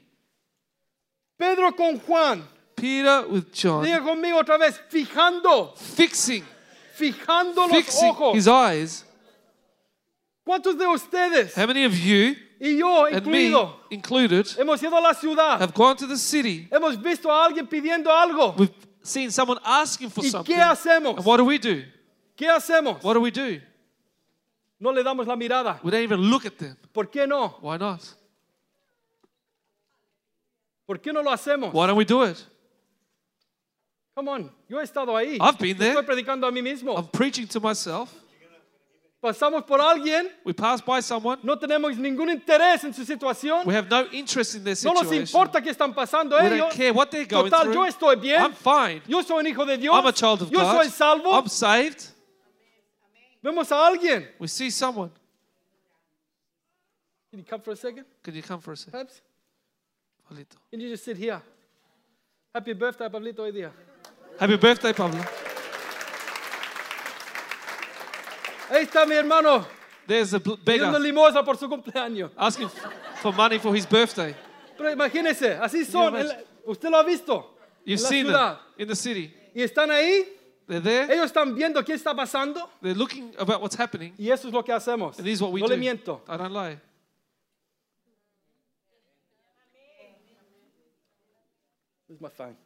Pedro con Juan, Peter with John, diga conmigo otra vez, fijando, fixing, fijando los fixing ojos. his eyes. ¿Cuántos de ustedes How many of you y yo and me incluido included hemos ido a la ciudad? have gone to the city? Hemos visto a alguien pidiendo algo. We've seen someone asking for ¿Y something. qué hacemos? And what do we do? ¿Qué hacemos? What do we do? No le damos la mirada. We don't even look at them. ¿Por qué no? Why not? ¿Por qué no lo hacemos? Why don't we do it? Come on, yo he estado ahí. I've been there. Estoy predicando a mí mismo. I'm preaching to myself. Pasamos por alguien, We pass by someone. no tenemos ningún interés en su situación. We have no interest in their No nos situation. importa qué están pasando We don't ellos. care what they're going Total, through. yo estoy bien. I'm fine. Yo soy un hijo de Dios. I'm a child of yo God. soy salvo. I'm saved. Vemos a alguien. We see someone. Can you come for a second, Can you come for a second? perhaps? Pablito? Can you just sit here? Happy birthday, Pablito, hoy día. Happy birthday, Pablo. Ahí está mi hermano, There's a pidiendo beggar limosna por su cumpleaños. asking f- for money for his birthday. Pero imagínese, así son. imagine? El- usted lo ha visto. You've en la seen ciudad. them in the city. Y están ahí, They're there. ellos están viendo qué está pasando. They're looking about what's happening. Y eso es lo que hacemos. And this is what we no do. le miento. I don't lie. Is my phone.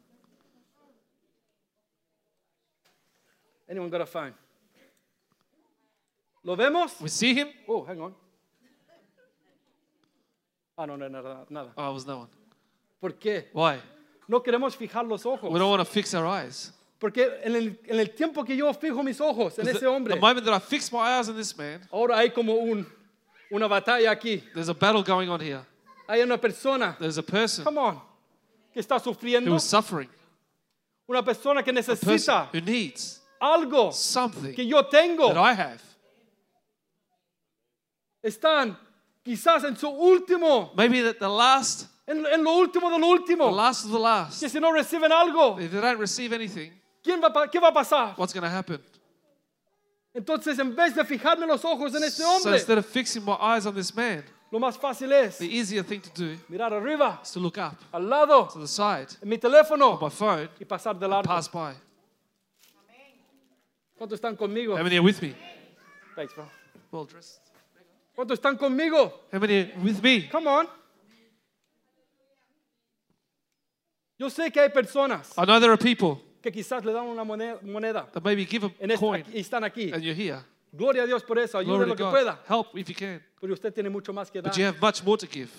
Anyone got a phone? ¿Lo vemos? We see him. Oh, hang on. Ah, no, no, nada, nada. Oh, it was no one. ¿Por qué? Why? No queremos fijar los ojos. We don't want to fix our eyes. Porque en el, en el tiempo que yo fijo mis ojos en ese hombre, the moment that I fix my eyes on this man, ahora hay como un, una batalla aquí. there's a battle going on here. Hay una persona, There's a person come on, que está who sufriendo. is suffering, Una persona que a person necesita who needs algo something que yo tengo. that I have. Están quizás en su último, Maybe that the last, en, en lo último de lo the último. last of the last. Que si no reciben algo, If they don't receive anything, ¿quién va, a pa- ¿qué va a pasar? what's going to happen? Entonces, en vez de fijarme los ojos en este So hombre, instead of fixing my eyes on this man, lo más fácil es the easier thing to do mirar arriba, is to look up al lado, to the side en mi teléfono my phone, y pasar de largo. pass by. ¿Cuántos están conmigo? How many are with me? Thanks, bro. Well dressed. ¿Cuántos están conmigo? How many with me? Come on. Yo sé que hay personas I know there are people que quizás le dan una moneda, moneda that maybe give a en coin y están aquí. and you're here. Gloria a Dios por eso, ayude Glory lo to que God. pueda. Help if you can. Pero usted tiene mucho más que dar. But you have much more to give.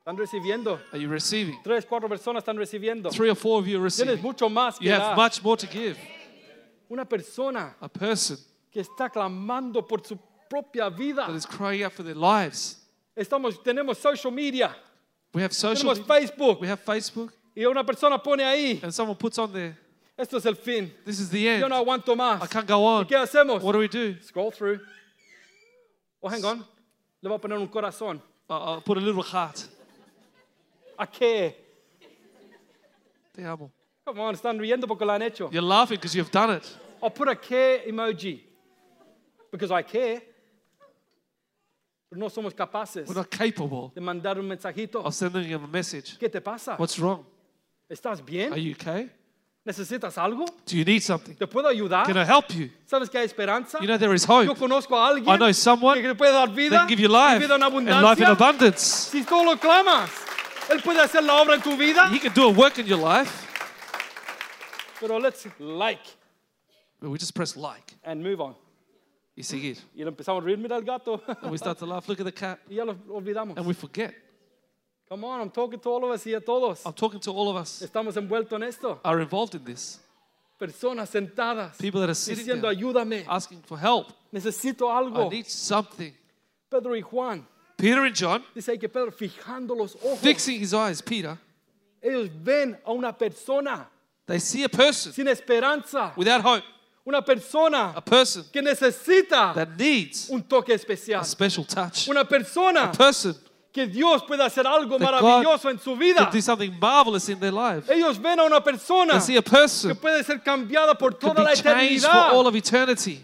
Están recibiendo. Are you receiving? Tres, cuatro personas están recibiendo. Three or four of you are Tienes receiving. mucho más que You have dar. much more to give. Una persona A person que está clamando por su propia vida. that is crying out for their lives. Estamos, tenemos social media, We have social tenemos media. Facebook We have Facebook. y una persona pone ahí, And someone puts on there, esto es el fin. this is the Yo end. no aguanto más. I can't go on. ¿Qué hacemos? What do we do? Scroll through. Oh, hang on. Le voy a poner un corazón. I'll I'll put a little heart. ¿A qué? Te amo. Come on, están riendo porque lo han hecho. You're laughing because you've done it. I'll put a care emoji because I care. Pero no somos capaces We're not capable de mandar un mensajito. of sending them a message. ¿Qué te pasa? What's wrong? ¿Estás bien? Are you okay? ¿Necesitas algo? Do you need something? ¿Te puedo ayudar? Can I help you? ¿Sabes que hay esperanza? You know there is Yo hope. conozco a alguien I know someone que te puede dar vida can give you life vida en and life in abundance. Si tú lo clamas, Él puede hacer la obra en tu vida. He can do a work in your life, Pero let's like but we just press like. and move on. You see it. Y le empezamos a reír, mira el gato. And we start to laugh. Look at the cat. y ya lo olvidamos. And we forget. Come on, I'm talking to all of us y a todos. I'm talking to all of us Estamos envueltos en esto. are involved in this. Personas sentadas People that are sitting diciendo, there ayúdame, asking for help. necesito algo. I need something. Pedro y Juan, Peter and John, dice ahí que Pedro, fijando los ojos, fixing his eyes, Peter, ellos ven a una persona they see a person sin esperanza, without hope, una persona a person que necesita that needs un toque especial, a special touch, una persona a person que Dios puede hacer algo That maravilloso en su vida. can do something marvelous in their lives. Ellos ven a una persona They see a que person puede ser cambiada por toda la changed for eternidad. all of eternity.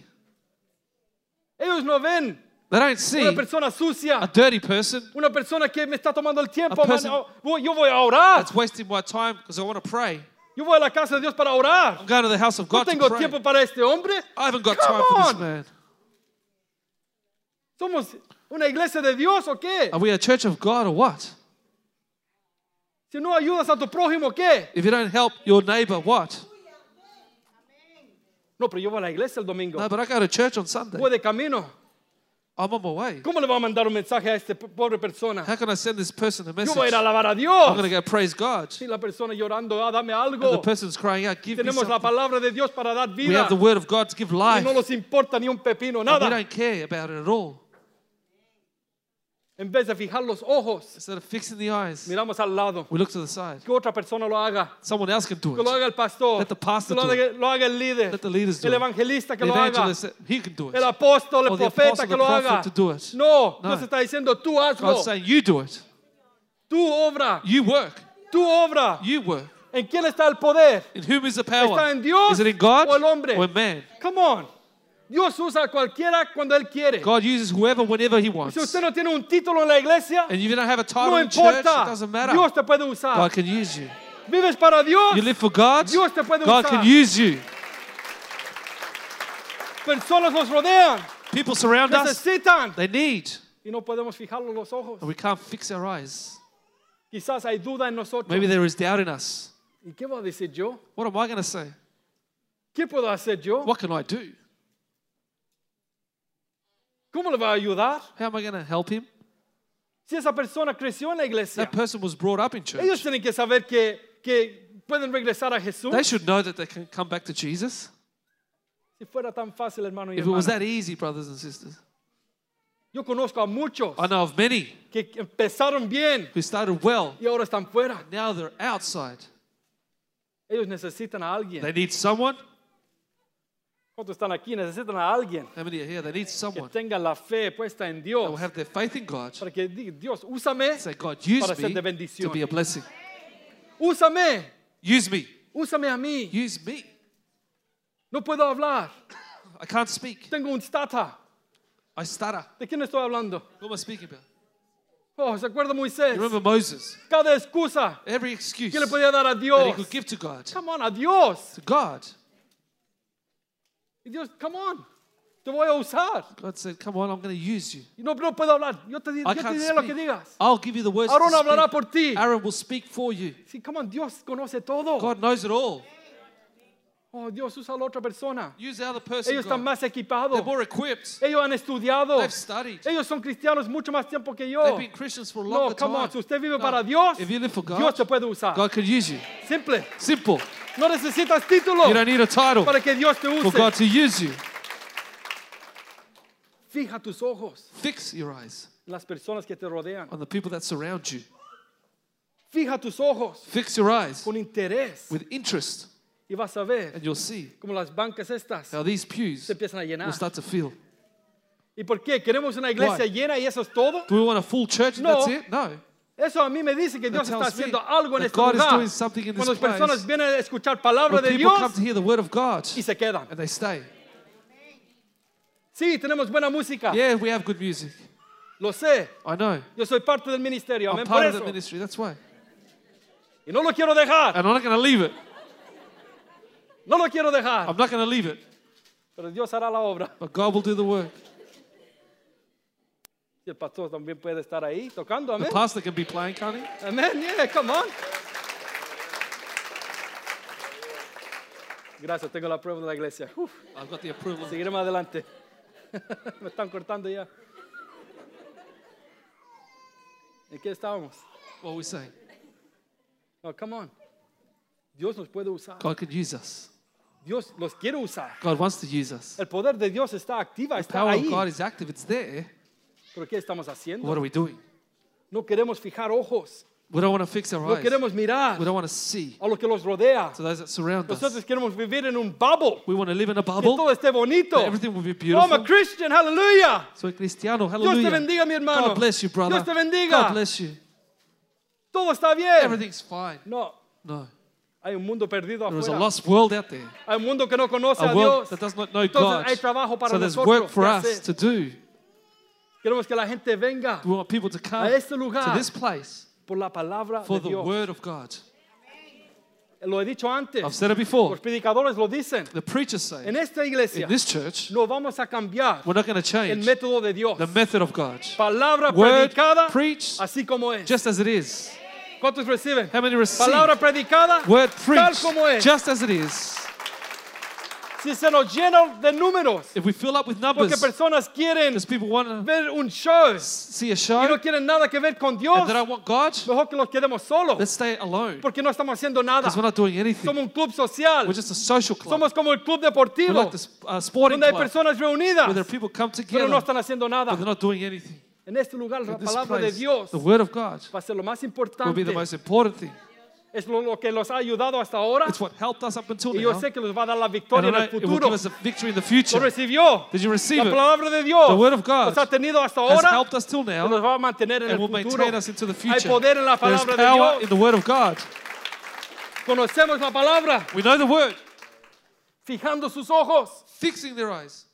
Ellos no ven They don't see una persona a sucia, dirty person una persona que me está tomando el tiempo. A person- yo voy a orar. that's wasting my time because I want to pray. Yo voy a la casa de Dios para orar. I'm going to the house of No God to pray. tiempo para este hombre. I haven't got Come time for this man. ¿Somos una iglesia de Dios o qué? Are we a church of God or what? Si no ayudas a tu prójimo, ¿qué? If you don't help your neighbor, what? No, pero yo voy a la iglesia el domingo. No, but I go to church on Sunday. Voy de camino. I'm on my way. ¿Cómo le va a mandar un mensaje a esta pobre persona? How can I send this person a Yo message? voy a ir a I'm alabar a going Dios. to go praise God. Y la persona llorando, ah, dame And the algo. person's crying out, give me Tenemos la something. palabra de Dios para dar We vida. have the word of God to give Y life. no nos importa ni un pepino, we nada. don't care about it at all. En vez de fijar los ojos, Instead of fixing the eyes, miramos al lado. we look to the side. Que otra persona lo haga. Someone else can do Que lo it. haga el pastor. Let the pastor que lo do haga, lo haga el líder. Let the leaders do El it. evangelista que The lo haga. evangelist, he can do it. El apóstol, el Or the profeta apostle, que the lo prophet haga. to do it. No, No. Dios está diciendo, tú hazlo. God's saying, you do it. Tú obra. You work. Tú obra. You work. ¿En quién está el poder? In whom is the power? ¿Está en Dios Is it in God o el hombre? or in man? Come on. Dios usa a cualquiera cuando Él quiere. God uses whoever whenever He wants. Si usted no tiene un título en la iglesia, And if you don't have a title no in church, it importa. doesn't matter. Dios te puede usar. God can use you. Vives para Dios. You live for God, Dios te puede God usar. can use you. Personas nos rodean. People surround us, Necesitan. they need. Y no podemos fijarlo los ojos. And we can't fix our eyes. Quizás hay duda en nosotros. Maybe there is doubt in us. ¿Y qué voy a decir yo? What am I going to say? ¿Qué puedo hacer yo? What can I do? ¿Cómo le va a ayudar? How am I going to help him? Si esa persona creció en la iglesia, That person was brought up in ellos church. tienen que saber que, que pueden regresar a Jesús. They should know that they can come back to Jesus. Si fuera tan fácil, hermano y If it was hermana. that easy, brothers and sisters. Yo conozco a muchos I know of many que empezaron bien who started well, y ahora están fuera. now they're outside. Ellos necesitan a alguien. They need someone. ¿Cuántos están aquí? Necesitan a alguien How many are here? They need que someone tenga la fe puesta en that will Dios have their faith in God. para que diga, Dios, úsame, Say, God, use Para ser me de to be a blessing. úsame, Use me. úsame a mí. Use me. No puedo hablar. I can't speak. Tengo un stata. I stutter. ¿De quién estoy hablando? Who am I speaking about? Oh, ¿se acuerda Moisés? You remember Moses? Cada excusa Every excuse que le podía dar a that he could give to God. Come on, a Dios. To God. Y Dios, come on, te voy a usar. God said, Come on, I'm going to use you. No, no puedo hablar. Yo te, di- I yo te can't diré lo que speak. digas. I'll give you the words Aaron to hablará speak. por ti. Aaron will speak for you. Sí, come on, Dios conoce todo. God knows it all. Oh, Dios usa a la otra persona. Use the other person. Ellos están God. más They're equipados. more equipped. Ellos han estudiado. They've studied. Ellos son cristianos mucho más tiempo que yo. They've been Christians for a No, longer come time. on, si usted vive No. para Dios, If you live for God, Dios te puede usar. God can use you. Simple. Simple. No necesitas título You don't need a title para que Dios te for. God to use you. Fija tus ojos Fix your eyes en las personas que te rodean. on the people that surround you. Fija tus ojos Fix your eyes con interés with interest, y vas a ver and you'll see como las bancas estas how these pews se empiezan a will llenar. start to fill. ¿Y por qué? ¿Queremos una iglesia Why? llena y eso es todo? Do we want a full church and No. that's it? No. Eso a mí me dice que Dios está haciendo algo en este God lugar. doing something in this Cuando las personas vienen a escuchar palabra de Dios come to hear the word of God y se quedan. and they stay. Sí, tenemos buena música. Yeah, we have good music. Lo sé. I know. Yo soy parte del ministerio. I'm Amén por part of eso. the ministry. That's why. Y no lo quiero dejar. And I'm not going to leave it. No lo quiero dejar. I'm not going to leave it. Pero Dios hará la obra. But God will do the work. El pastor también puede estar ahí tocando. The Amén. pastor can be playing, can't he? Amén. Yeah, come on. Gracias, tengo la prueba de la iglesia. Uf, I've got the approval. seguiremos adelante. Me están cortando ya. ¿En qué estábamos? What are we saying? No, come on. Dios nos puede usar. God can use us. Dios los quiere usar. God wants to use us. El poder de Dios está activa, The está power of ahí. God is active. It's there. Pero ¿qué estamos haciendo? What are we doing? No queremos fijar ojos. We don't want to fix our No eyes. queremos mirar We don't want to see a lo que los rodea. to those that surround Nosotros us. queremos vivir en un bubble. We want to live in a Que bubble. todo esté bonito. that Everything will be Oh, I'm a beautiful. Christian. Hallelujah. Soy cristiano. Dios te Hallelujah. bendiga, mi hermano. God bless you, brother. Dios te bendiga. God bless you. Todo está bien. Everything's fine. No, No. hay un mundo perdido There is a afuera. lost world out there. Hay un mundo que no conoce A a world Dios. that does not know Entonces God. hay trabajo para So there's nosotros work for que us hacer. to do. Queremos que la gente venga We want people to come a este to lugar this place por la palabra for de the Dios. word of God. Lo he dicho antes. I've said it before. Los predicadores lo dicen. The preachers say En esta iglesia in this church, no vamos a cambiar we're not going to el change método de Dios. the method of God. Palabra Word predicada preached así como es. just as it is. ¿Cuántos reciben? How many receive? Palabra predicada Word tal preached como es. just as it is. Si se nos llena de números, If we fill up with porque numbers, personas quieren because people want to ver un show see a y no quieren nada que ver con Dios, and they don't want God, mejor que los quedemos solos, let's stay alone porque no estamos haciendo nada. because we're not doing anything. Somos un club social, We're just a social club. somos como el club We're deportivo, like the uh, sporting donde hay club personas where reunidas, there are people come pero together no están haciendo nada. but they're not doing anything. En este lugar, la palabra de Dios the word of God va a ser lo más will importante. be the most important thing. Es lo, lo que los ha ayudado hasta ahora. It's what helped us up until Y yo now. sé que les va a dar la victoria en el it will futuro. give us a victory in the ¿Lo future. recibió? Did you receive La palabra de Dios The word of God nos ha tenido hasta Has ahora helped us till y now nos va a mantener en and el will futuro. maintain us into the Hay future. poder en la palabra de power in Dios. the word of God. Conocemos la palabra, We know the word. fijando sus ojos. Fixing their eyes.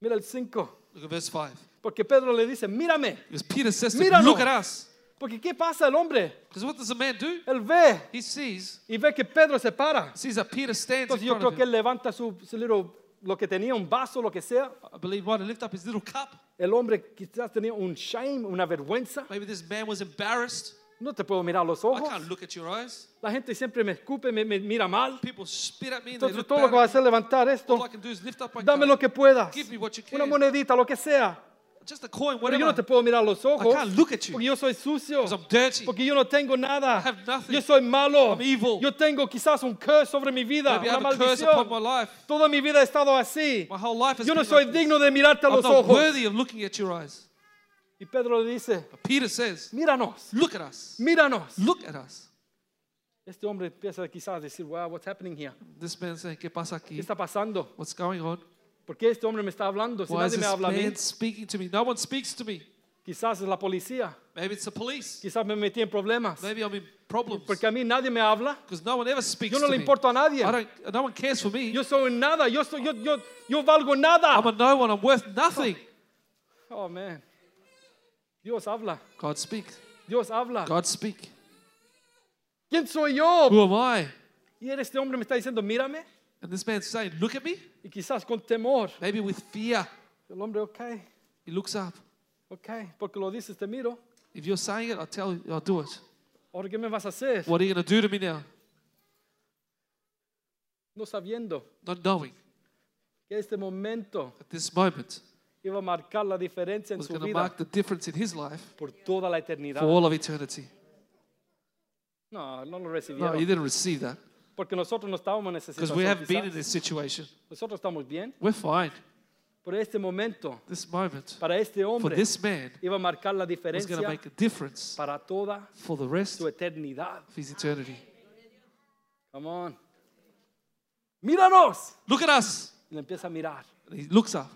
Mira el 5. Look at verse 5. Porque Pedro le dice, mírame. Because Peter says Míralo. look at us. Porque ¿qué pasa el hombre? Because what does a man do? Él ve He sees, y ve que Pedro se para. sees that Peter stands in Entonces yo front creo of que él levanta su, su little- lo que tenía, un vaso, lo que sea. I believe might have lifted up his little cup. El hombre quizás tenía un shame, una vergüenza. Maybe this man was embarrassed. No te puedo mirar los I ojos. can't look at your eyes. La gente siempre me escupe, me, me mira mal. People spit at me and they Entonces look todo lo que va a at me. hacer es levantar esto. All I can do is lift up my Dame cup. lo que puedas. Give me what you Una can. monedita, lo que sea. Just a coin, Pero yo no te whatever. puedo mirar los I ojos can't look at you porque yo soy sucio. I'm dirty. Porque yo no tengo nada. I have nothing. Yo soy malo. I'm evil. Yo tengo quizás un curse sobre mi vida, Maybe I una a curse upon my maldición. life. Toda mi vida he estado así. My whole life has Yo no soy like this. digno de mirarte a I'm los not ojos. worthy of looking at your eyes. Y Pedro le dice, But Peter says, míranos, look at us. míranos. Look at us. Este hombre empieza quizás a decir, wow, what's happening here? This man saying, ¿qué pasa ¿Qué aquí? está pasando? What's going on? ¿Por qué este hombre me está hablando? Si Why is nadie me this habla a mí, man speaking to me? No one speaks to me. quizás es la policía, Maybe it's the police. quizás me metí en problemas. Maybe I'm in problems Porque a mí nadie me habla. because no one ever speaks Yo no to le me. importo a nadie. I don't, no one cares for me. Yo soy nada. Yo, soy, yo, yo, yo valgo nada. I'm a no one. I'm worth nothing. Oh, man. Dios habla. God speak. Dios habla. God speak. ¿Quién soy yo? Who am I? Y este hombre me está diciendo, mírame. And this man's saying, look at me. Y quizás con temor. Maybe with fear. El hombre, ok, He looks up. ok, porque lo dices, te miro. If you're saying it, I'll tell you, I'll do it. Ahora, ¿qué me vas a hacer? What are you going to do to me now? No sabiendo Not knowing que este momento at this moment iba a marcar la diferencia en was su going to vida mark the difference in his life por toda la eternidad. for all of eternity. No, no lo No, recibieron. he didn't receive that Porque nosotros no estábamos en because we haven't been in quizás. this situation. Nosotros estamos bien. We're fine. Pero este momento, This moment para este for hombre, this man iba a marcar la was going diferencia to make a difference para toda for the rest su eternidad. of his eternity. Come on. Míranos. Look at us. Y le empieza a mirar. And he looks up.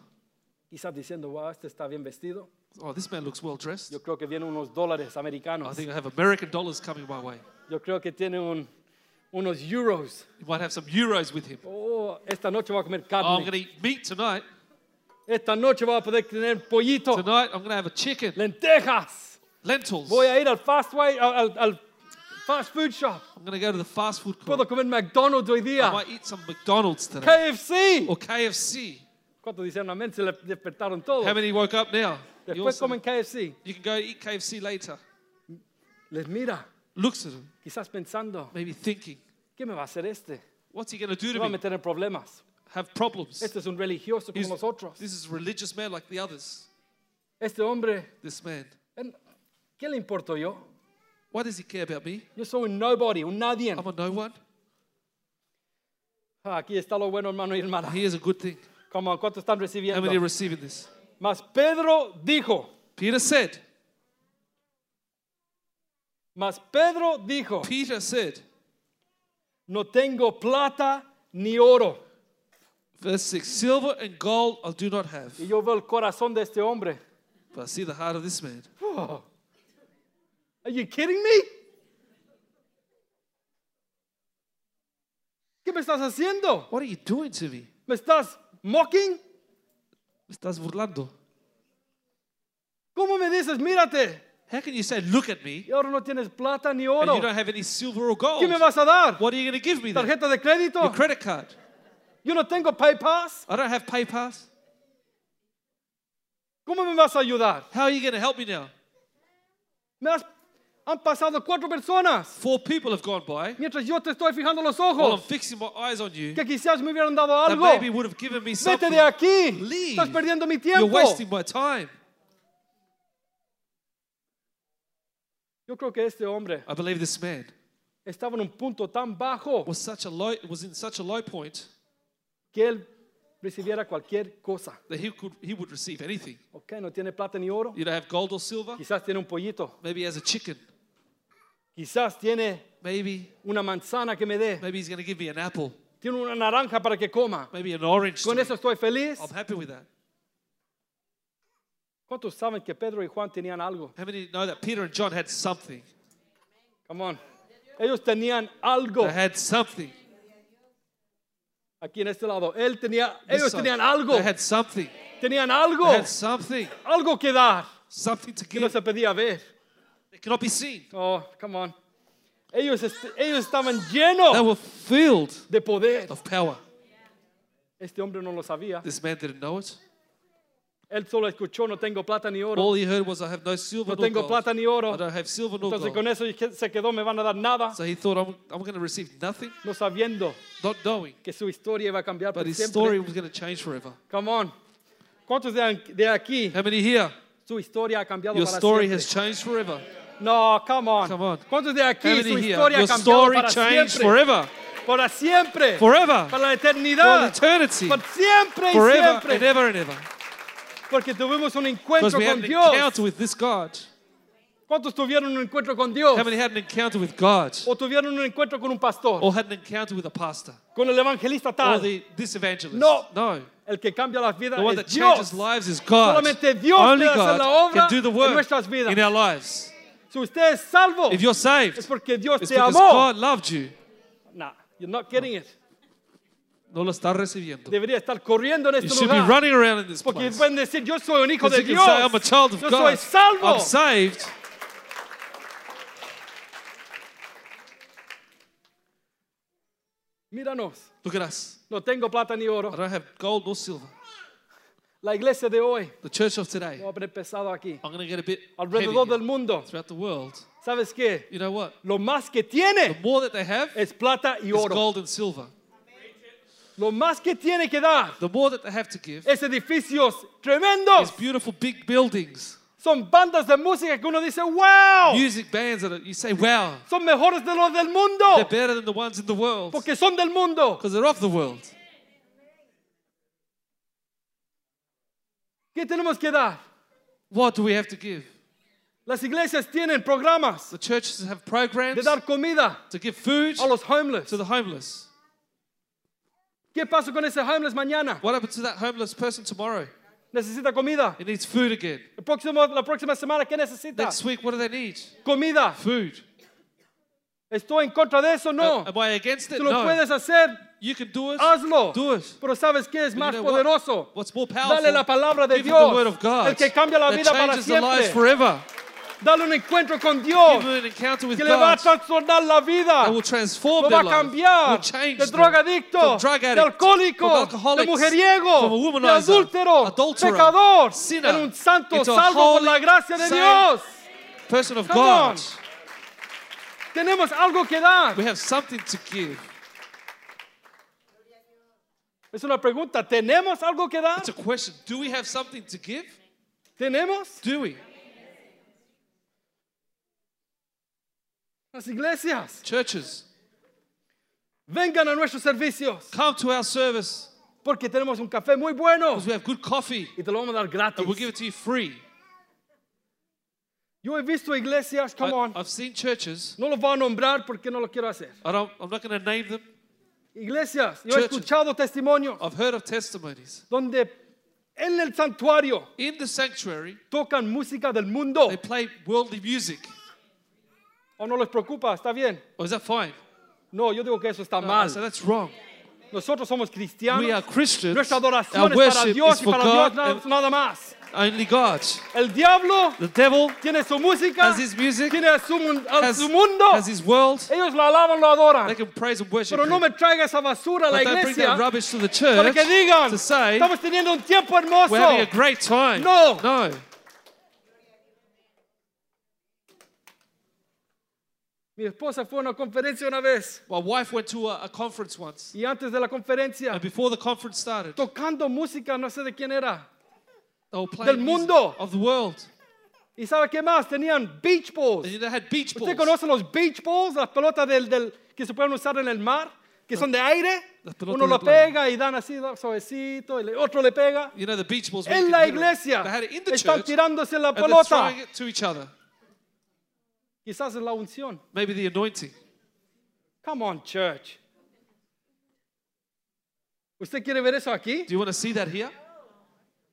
Quizás diciendo, wow, este está bien vestido. Oh, this man looks well dressed. Yo creo que vienen unos dólares I americanos. think I have American dollars coming my way. Yo creo que tiene un- unos euros. He might have some euros with him. Oh, esta noche va a comer Oh, I'm carne. going to eat meat tonight. Esta noche va a poder tener pollito, Tonight, I'm going to have a chicken, lentejas. lentils. Voy a ir al fast way, al, al- fast food shop. I'm going to go to the fast food Puedo court. comer McDonald's hoy día. I might eat some McDonald's today KFC. or KFC. ¿Cuántos dicen amén? Se despertaron todos. How many woke up now? Después comen KFC. you can go eat KFC later. Les mira, Looks at him, quizás pensando, maybe thinking, ¿qué me va a hacer este? what's he going to do Me to va a me? meter en problemas. Have problems. Este es un religioso como He's- nosotros. This is a religious man like the others. Este hombre, This man. él- ¿qué le importo yo? Why does he care about me? Yo soy un nobody, un nadie. I'm a no one. Ah, aquí está lo bueno, hermano y hermana. Here's a good thing. Come on, ¿cuántos están How recibiendo? many are receiving this? Mas Pedro dijo, Peter said, mas Pedro dijo, Peter said, no tengo plata ni oro. verse 6 Silver and gold I do not have, Y yo veo el corazón de este hombre. but I see the heart of this man. Oh. Are you kidding me? ¿Qué me estás haciendo? What are you doing to me? ¿Me estás mocking? Me estás burlando. ¿Cómo me dices, mírate? How can you say, look at me, Y ahora no tienes plata ni and you don't have any silver or gold? ¿Qué me vas a dar? What are you going to give me then? ¿Tarjeta de crédito? Your credit card. Yo no tengo PayPass. I don't have PayPass. ¿Cómo me vas a ayudar? How are you going to help me now? Me has- han pasado cuatro personas. Four people have gone by. Mientras yo te estoy fijando los While I'm ojos. fixing my eyes on you, Que quizás me hubieran dado that algo. maybe would have given me Vete something. de aquí. Leave. Estás perdiendo mi tiempo. You're wasting my time. Yo creo que este hombre I believe this man estaba en un punto tan bajo was such a low was in such a low point que él recibiera cualquier cosa. that he could he would receive anything. Ok, no tiene plata ni oro. You don't have gold or silver. Quizás tiene un pollito. Maybe he has a chicken. Quizás tiene Maybe una manzana que me dé. maybe he's going to give me an apple. Tiene una naranja para que coma. Maybe an orange. to Con me. eso estoy feliz. I'm happy with that. ¿Cuántos saben que Pedro y Juan tenían algo? How many know that Peter and John had something? Come on. Ellos tenían algo. They had something. Aquí en este lado. Él tenía, This ellos side. tenían algo. They had something. Tenían They algo. had something. Algo que dar. Something to Que no give. se podía ver. They cannot be seen. Oh, come on. Ellos, est- ellos estaban They llenos were filled de poder. of power. Este hombre no lo sabía. This man didn't know it. Él solo escuchó, no tengo plata ni oro. All he heard was, I have no silver No nor tengo gold. plata ni oro. I don't have silver nor Entonces gold. con eso se quedó, me van a dar nada. So he thought, I'm, I'm going to receive nothing, No sabiendo not knowing. que su historia iba a cambiar But por his story siempre. was going to change forever. Come on. ¿Cuántos de, aquí How many here? su historia ha cambiado Your para story siempre? has changed forever. No, come on. Come on. ¿Cuántos de How aquí su many here? historia ha Your cambiado story para changed siempre? forever. Para siempre. Forever. Para la For eternidad. eternity. Para siempre y Forever siempre. and ever and ever. Porque tuvimos un Because encuentro we had con an Dios. encounter with this God. ¿Cuántos tuvieron un encuentro con Dios? How many had an encounter with God? ¿O tuvieron un encuentro con un pastor? Or had an encounter with a pastor? ¿Con el evangelista Or tal? the, this evangelist? No. No. El que cambia las vidas The one es that changes Dios. lives is God. Solamente Dios Only puede hacer God la obra can do the en work nuestras vidas. in our lives. Si usted es salvo, If you're es saved, porque Dios it's te because amó. God loved you. Nah, you're not getting it. No lo está recibiendo. Debería estar corriendo en You este should be lugar. running around in this Porque place. pueden decir, yo soy un hijo de you Dios. say, I'm a child of yo God. soy salvo. I'm saved. Míranos. Look at us. No tengo plata ni I oro. don't have gold nor silver. La iglesia de hoy, The church of today, voy a poner pesado aquí, I'm going to get a bit heavy alrededor here. del mundo, throughout the world. ¿sabes qué? You know what? Lo más que The tiene more that they have es plata y is oro. gold and silver. Lo más que tiene que dar The more that they have to give es edificios tremendos. is beautiful big buildings, Son bandas de música que uno dice, wow, music bands that are, you say, wow, son mejores de los del they're mundo. better than the ones in the world Porque son del mundo. because they're of the world. ¿Qué tenemos que dar? What do we have to give? Las iglesias tienen programas The churches have programs de dar comida to give food a los homeless. to the homeless. ¿Qué pasa con ese homeless mañana? What happens to that homeless person tomorrow? Necesita comida. He needs food again. El próximo, la próxima semana, ¿qué necesita? Next week, what do they need? Comida. Food. ¿Estoy en contra de eso? No. Am I against it? Si lo No. puedes hacer, You can do it. hazlo. Do it. Pero ¿sabes qué es But más you know what? poderoso? What's more powerful? Dale la palabra de Give them the word Dios. of God. El que cambia la vida para changes the lives siempre. forever. Dale un encuentro con Give Dios. them an encounter with Que le va a God trastornar la vida. that will transform Lo va a cambiar de drogadicto, drug de addict, alcohólico, from de mujeriego, de adúltero, pecador, sinner, en un santo salvo por la gracia de Dios. Person of Come God. on. Tenemos algo que dar. We have something to give. Es una pregunta. ¿Tenemos algo que dar? It's a question. Do we have something to give? ¿Tenemos? Do we? Las iglesias. Churches, Vengan a nuestros servicios. come to our service Porque tenemos un café muy bueno. because we have good coffee Y te lo vamos a dar gratis. and we'll give it to you free. Yo he visto iglesias, come I, on. I've seen churches. No los voy a nombrar porque no lo quiero hacer. I don't, I'm not going to name them. Iglesias, yo he Churches. escuchado testimonios I've heard of testimonies. donde en el santuario In the sanctuary, tocan música del mundo. they play worldly music. ¿O no les preocupa? ¿Está bien? Is that fine? No, yo digo que eso está No, I mal. say that's wrong. Nosotros somos cristianos. We are Christians. Nuestra Our adoración es para worship Dios is y for para God Dios nada, and nada más. only God. El diablo The devil tiene su música, has his music, tiene su, mun- has, su mundo. has his world. Ellos lo alaban, lo adoran. They can praise and worship Pero no him. me traiga esa basura a la But don't bring iglesia that rubbish to the para church que digan, to say estamos teniendo un tiempo hermoso. we're having a great time. No. No. Mi esposa fue a una conferencia una vez My wife went to a, a conference once, y antes de la conferencia, and before the conference started, tocando música, no sé de quién era. they were playing Del music mundo. of the world. ¿Y sabe qué más? Tenían beach balls. And they had beach balls. ¿Usted conoce los beach balls? Las pelotas del, del- que se pueden usar en el mar, que son de aire. Las pelotas Uno lo playa. pega y dan así suavecito, y le- otro le pega. You know the beach balls. En can la hit iglesia They had it in the están church, tirándose la and they're pelota. throwing it to each other. Quizás es la unción. Maybe the anointing. Come on, church. ¿Usted quiere ver eso aquí? Do you want to see that here?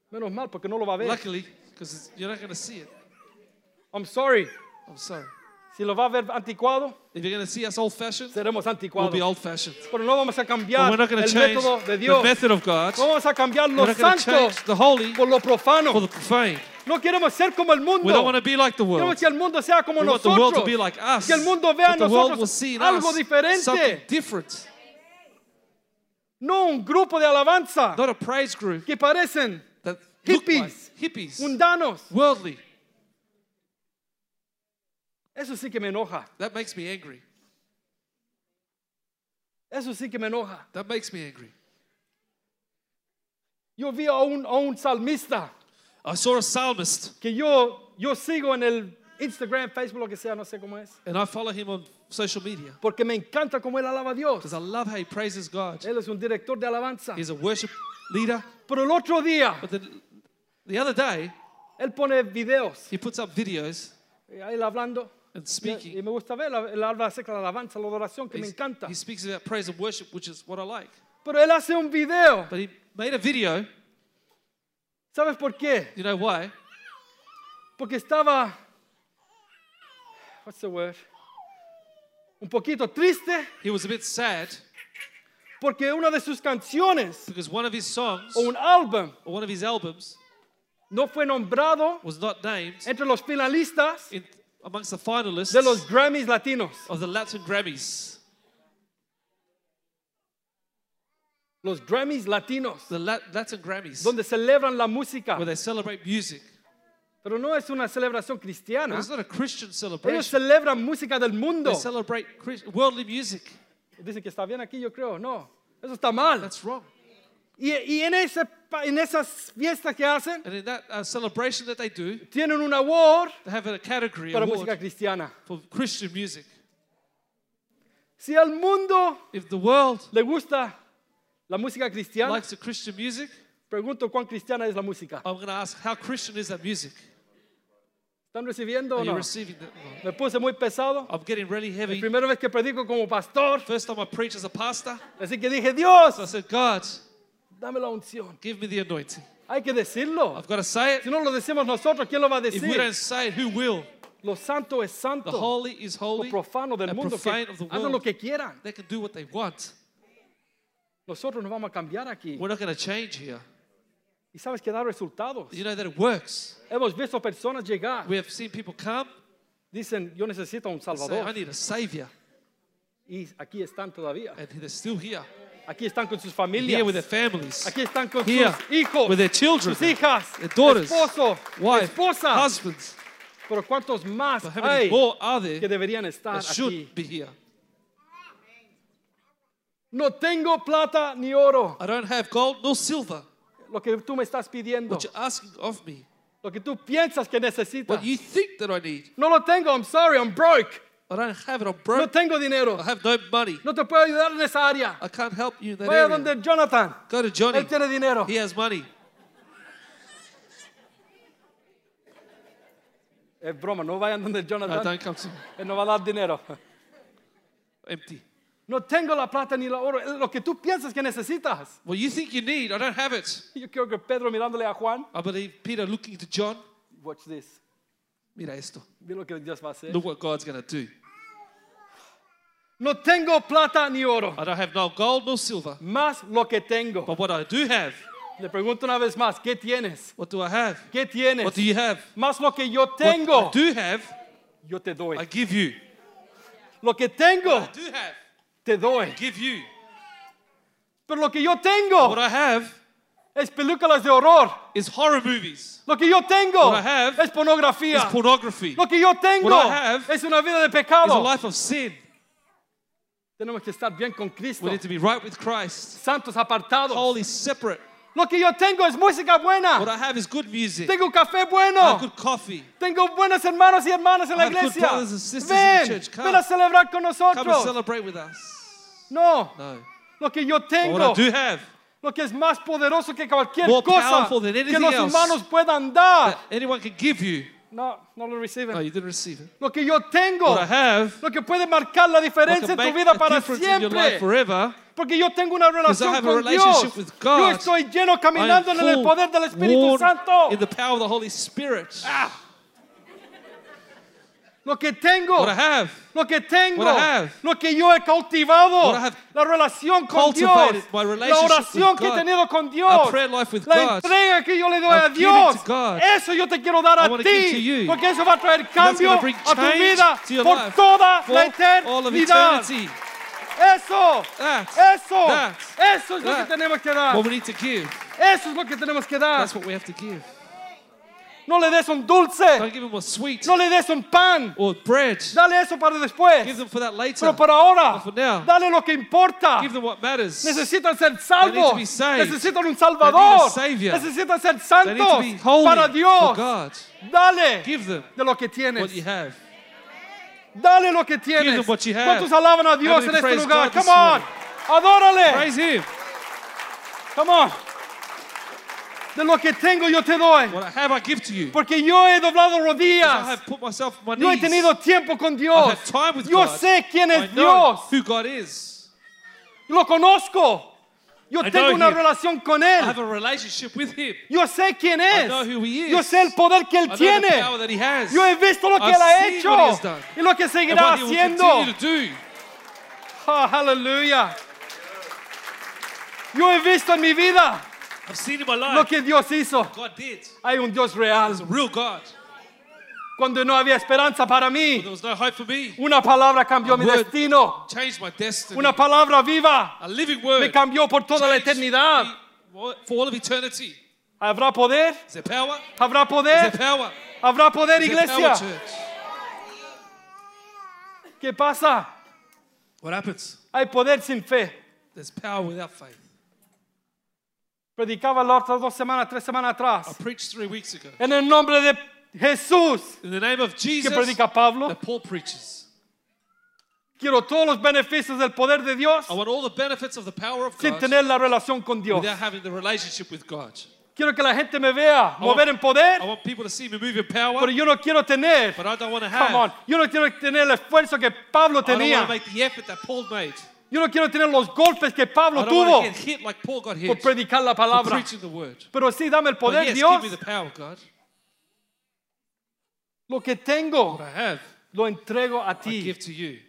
Menos mal, porque no lo va a ver. Luckily, because you're not going to see it. I'm sorry. I'm sorry. Si lo va a ver anticuado, If you're going to see us old-fashioned, seremos we'll anticuados. be old-fashioned. Pero no vamos a But cambiar we're not going el to change método de the Dios. method of God. No vamos a cambiar We're lo not going to santo change the holy por lo profano. for the profane. No queremos ser como el mundo. We don't want to be like the world. Queremos que el mundo sea como We want the nosotros. world to be like us. Que el mundo vea en That the world will nosotros see in algo us diferente. something different. No un grupo de alabanza Not a praise group que parecen that look like Hippies. hippies, mundanos. worldly. Eso sí que me enoja. That makes me angry. Eso sí que me enoja. That makes me angry. Yo vi a un, a un salmista I saw a psalmist, que yo, yo sigo en el Instagram, Facebook, lo que sea, no sé cómo es. and I follow him on social media Porque me encanta cómo él alaba a Dios. because I love how he praises God. Él es un director de alabanza. He's a worship leader. Pero el otro día, But then the other day, él pone videos, he puts up videos eh, él hablando. And Y, y me gusta ver, él habla acerca de la alabanza, la adoración, que me encanta. He speaks about praise and worship, which is what I like. Pero él hace un video. But he made a video. ¿Sabes por qué? You know why? Porque estaba, what's the word? Un poquito triste He was a bit sad porque una de sus canciones because one of his songs o un álbum or one of his albums no fue nombrado was not named entre los finalistas in, amongst the finalists de los Grammys latinos. of the Latin Grammys. Los Grammys latinos, The La- Latin Grammys, donde celebran la música. where they celebrate music. Pero no es una celebración cristiana. it's not a Christian Ellos celebration. celebran música del mundo. They celebrate worldly music. Dicen que está bien aquí, yo creo. No, eso está mal. That's wrong. Y, y en, ese, en esas fiestas que hacen, And in that uh, celebration that they do, tienen un award they have a category para award música cristiana. for Christian music. Si al mundo If the world le gusta la música cristiana, likes the Christian music, pregunto cuán cristiana es la música. I'm going to ask, how Christian is that music? ¿Están recibiendo o Are you no? receiving that? Me puse muy pesado. I'm getting really heavy. Primera vez que predico como pastor, First time I preach as a pastor, así que dije, Dios, so I said, God, dame la unción. give me the anointing. Hay que decirlo. I've got to say Si it. no lo decimos nosotros, ¿quién lo va a If we don't decir? say it, who will? Lo santo es The santo. holy is Lo holy. profano del and mundo, que profane of the hagan lo world. que quieran. They can do what they want. Nosotros nos vamos a cambiar aquí. We're not going to change here. Y sabes que da resultados. You know that it works. Hemos visto personas llegar. We have seen people come Dicen, yo necesito un say, I Salvador. need a savior. Y aquí están todavía. And they're still here. Aquí están con sus Here with their families. Aquí están con Here sus hijos. with their children. sus hijas. Their daughters. Esposo. Wife. Esposa. Husbands. Pero ¿cuántos más But how many hay more are there que deberían estar that should aquí? be here? No tengo plata ni oro. I don't have gold nor silver. Lo que tú me estás pidiendo. What you're asking of me. Lo que tú piensas que necesitas. What you think that I need. No lo tengo. I'm sorry. I'm broke. I don't have it. I'm No broke. tengo dinero. I have no money. No te puedo ayudar en esa área. I can't help you in that Vaya area. donde Jonathan. Go to Johnny. Él tiene dinero. He has money. Es broma. No vayan donde No, Jonathan. don't come to. Él no va a dar dinero. Empty. No tengo la plata ni el oro. Lo que tú piensas que necesitas. What you think you need, I don't have it. Yo creo que Pedro mirándole a Juan. I believe Peter looking to John. Watch this. Mira esto. Mira lo que Dios va a hacer. Look what God's going to do. No tengo plata ni oro. I don't have no gold nor silver. Más lo que tengo. But what I do have, Le pregunto una vez más. ¿Qué tienes? what do I have? ¿Qué tienes? What do you have? Más lo que yo What tengo. I do have, Yo te doy. I give you. Lo que tengo. I do have, Te doy. give you. Pero lo que yo tengo What I have es películas de horror. is horror movies. Lo que yo tengo What I have es pornografía. Is pornography. Lo que yo tengo What I have es una vida de Is a pecado. life of sin. Tenemos que estar bien con Cristo. We need to be right with Christ. Santos apartados. Holy, separate. Lo que yo tengo es música What buena. I have is good music. Tengo café I have bueno. good coffee. Tengo buenos hermanos y hermanas en la I good iglesia. brothers and sisters in Ven, church. Come. ven a celebrar con Come and nosotros. celebrate with us. No, No. lo que yo tengo, what I do have, lo que es más poderoso que cualquier More cosa powerful than que anything los else. humanos puedan dar. that anyone can give you. No, no lo No, reciben. you didn't receive it. Lo que yo tengo, What I have, lo que puede marcar la what diferencia can en tu make vida a para difference in your life siempre. forever, Porque yo tengo una relación have a con relationship Dios. with Yo God. estoy lleno I am caminando en el full, poder del Espíritu worn Santo. in the power of the Holy Spirit. Lo que tengo, What I have, lo que tengo, What I have. lo que yo he cultivado, What I have la relación con Dios, my la oración que he tenido con Dios, la entrega que yo le doy a Dios, eso yo te quiero dar I a ti, porque eso va a traer cambio a tu vida por life toda for la eternidad. Eso, That, eso, that, eso es lo que that. tenemos que dar. what we need to give. Eso es lo que tenemos que dar. That's what we have to give. No le des un dulce. Don't give them a sweet No le des un pan. or bread. Dale eso para después. Give them for that later. Pero por ahora, But for now, dale lo que importa. Give them what matters. Necesitan ser need salvos. to be saved. Necesitan un They Salvador. need a Savior. Necesitan ser They need to santos be holy para for Dios. God. Dale Give them de lo que tienes. what you have. Dale lo que Give tienes. them what you have. ¿Cuántos alaban a Dios many en este lugar? God Come on. Adórale. Praise Him. Come on. De lo que tengo yo te doy. What I have, I give to you. Porque yo he doblado I rodillas. have put myself on my Yo he knees. tenido tiempo con I've Dios. had time with Yo God. sé quién I es know Dios. who God is. Lo conozco. Yo I tengo una him. relación con I Él. have a relationship with Him. Yo sé quién es. know who he is. Yo sé el poder que Él I know tiene. the power that He has. Yo he visto lo que I've Él ha hecho what he has done. y lo que and seguirá He will haciendo. to do. Ah, aleluya. Yo he visto en mi vida I've seen in my life lo que Dios hizo. God did. Hay un Dios real. A real God. Cuando no había esperanza para mí, There was no hope for me. una palabra cambió mi word destino. Changed my destiny. Una palabra viva a living me word. cambió por toda la eternidad. me For all of eternity. ¿Habrá poder? Is there power? ¿Habrá Is poder? there power? ¿Habrá poder, Is there iglesia? power, church? ¿Qué pasa? What happens? Hay poder sin fe. There's power without faith. Predicaba las otras dos semanas, tres semanas I atrás. preached three weeks ago. En el nombre de Jesús, In the name of que Jesus, predica Pablo, that Paul preaches. quiero todos los beneficios del poder de Dios I want all the benefits of the power of sin God tener la relación con Dios. without having the relationship with God. Quiero que la gente me vea I mover en poder, I want people to see me move in power, pero yo no quiero tener, but I don't want to come on, have. yo no quiero tener el esfuerzo que Pablo I don't want tenía. to make the effort that Paul made. Yo no quiero tener los golpes que Pablo I don't tuvo want to get hit like Paul got por hit predicar la for palabra. preaching the word. Pero sí, dame el But poder, yes, Dios. give me the power, God. Lo que tengo, What I have, lo entrego a I ti. give to you.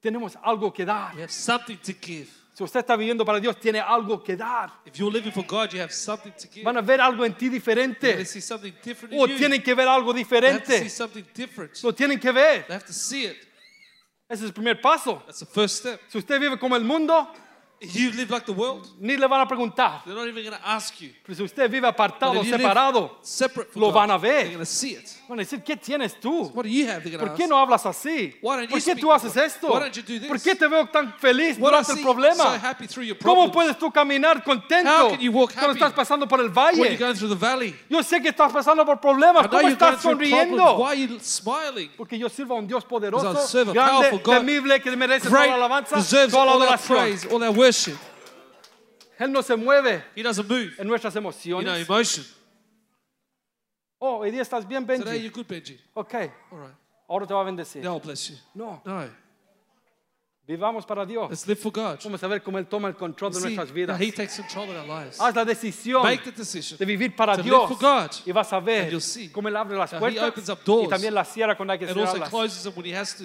Tenemos algo que dar. You have something to give. Si usted está viviendo para Dios, tiene algo que dar. If you're living for God, you have something to give. Van a ver algo en ti diferente. to see something different O you. tienen que ver algo They have to see diferente. something different. Lo tienen que ver. They have to see it. Ese es el primer paso. That's the first step. Si usted vive como el mundo, you live like the world, ni le van a preguntar. they're not even going to ask you. Pero si usted vive apartado, separado, lo van a ver. They're going to see it. van a decir, ¿qué tienes tú? What do you have? ¿Por qué no hablas así? ¿Por qué tú haces esto? ¿Por qué te veo tan feliz durante el problema? so happy through your ¿Cómo puedes tú caminar contento cuando estás pasando por el when valle? you're going through the valley. Yo sé que estás pasando por problemas. ¿Cómo estás sonriendo? Why are you smiling? Porque yo sirvo a un Dios poderoso, grande, temible, que merece toda la alabanza, toda la adoración. Our worship. Él no se mueve He doesn't move. en nuestras You know, emociones. emotion. Oh, hoy día estás bien, Today Benji. you're good, Benji. Ok, All right. ahora te va a bendecir. God bless you. No, No. vivamos para Dios. Let's live for God. Vamos a ver cómo Él toma el control de See nuestras vidas. He takes control of our lives. Haz la decisión Make the decision de vivir para to live Dios for God. y vas a ver And you'll see cómo Él abre las how He puertas opens up doors y también las cierra cuando hay que and also cerrarlas. closes them when He has to.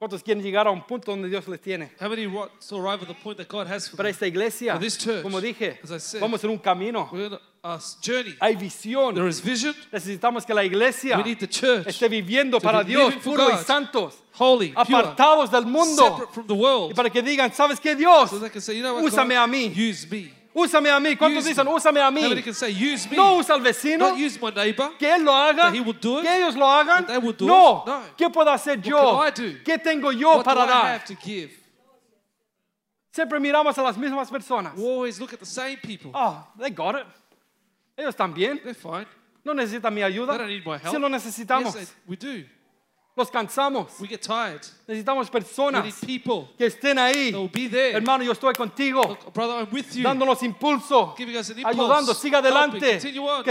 ¿Cuántos quieren llegar a un punto donde Dios les tiene? How many want to arrive at the point that God has for Para esta iglesia, For this church, como dije, as I said, vamos en un camino. We're on a journey. Hay visión. There is vision. Necesitamos que la iglesia We need the church esté viviendo to para be Dios, living for puros y God, santos, holy, pure, apartados del mundo. separate from the world. Y para que digan, ¿sabes qué, Dios? So they can say, you know what, Úsame God? a mí. Use me. Úsame a mí. ¿Cuántos dicen, me. úsame a mí? can say, use me? No usa al vecino, Not use my neighbor. que Él lo haga, That he will do it. que ellos lo hagan. That they will do No, it. No. ¿qué puedo hacer yo? can I do? ¿Qué tengo yo What do para I dar? have to give? Siempre miramos a las mismas personas. We always look at the same people. Oh, they got it. Ellos también. They're fine. No necesitan mi ayuda. They don't need my help. Sí lo Yes, necesitamos. they- we do. Los cansamos. We get tired. Necesitamos We personas need people que estén ahí. that will be there. Hermano, yo estoy contigo. Look, brother, I'm with you. Dándonos impulso. Giving us an impulse. Ayudando. Siga adelante. Que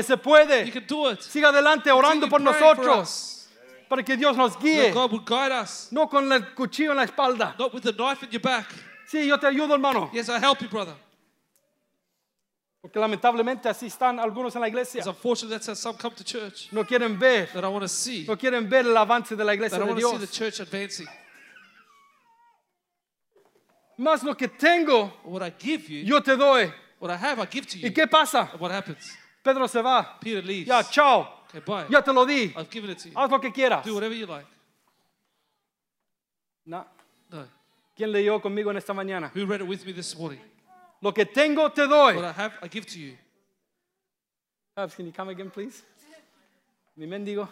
se You puede. can do it. Siga adelante orando por nosotros. Para que Dios nos guíe. God will guide us. No con el cuchillo en la espalda. Not with the knife in your back. Sí, yo te ayudo, hermano. Yes, I help you, brother. Porque lamentablemente así están algunos en la iglesia. It's unfortunate that's how some come to church. No quieren ver. That I want to see. No quieren ver el avance de la iglesia That I de want to see the Dios. church advancing. Más lo que tengo, What I give you, yo te doy. what I have, I give to ¿Y you. qué pasa? And what happens? Pedro se va. Peter leaves. Ya, chao. Okay, bye. Ya te lo di. I've given it to you. Haz lo que quieras. Do whatever you like. No. No. ¿Quién leyó conmigo en esta mañana? Who read it with me this morning? Lo que tengo te doy. What I have, I give to you. Babs, can you come again, please? Mi mendigo.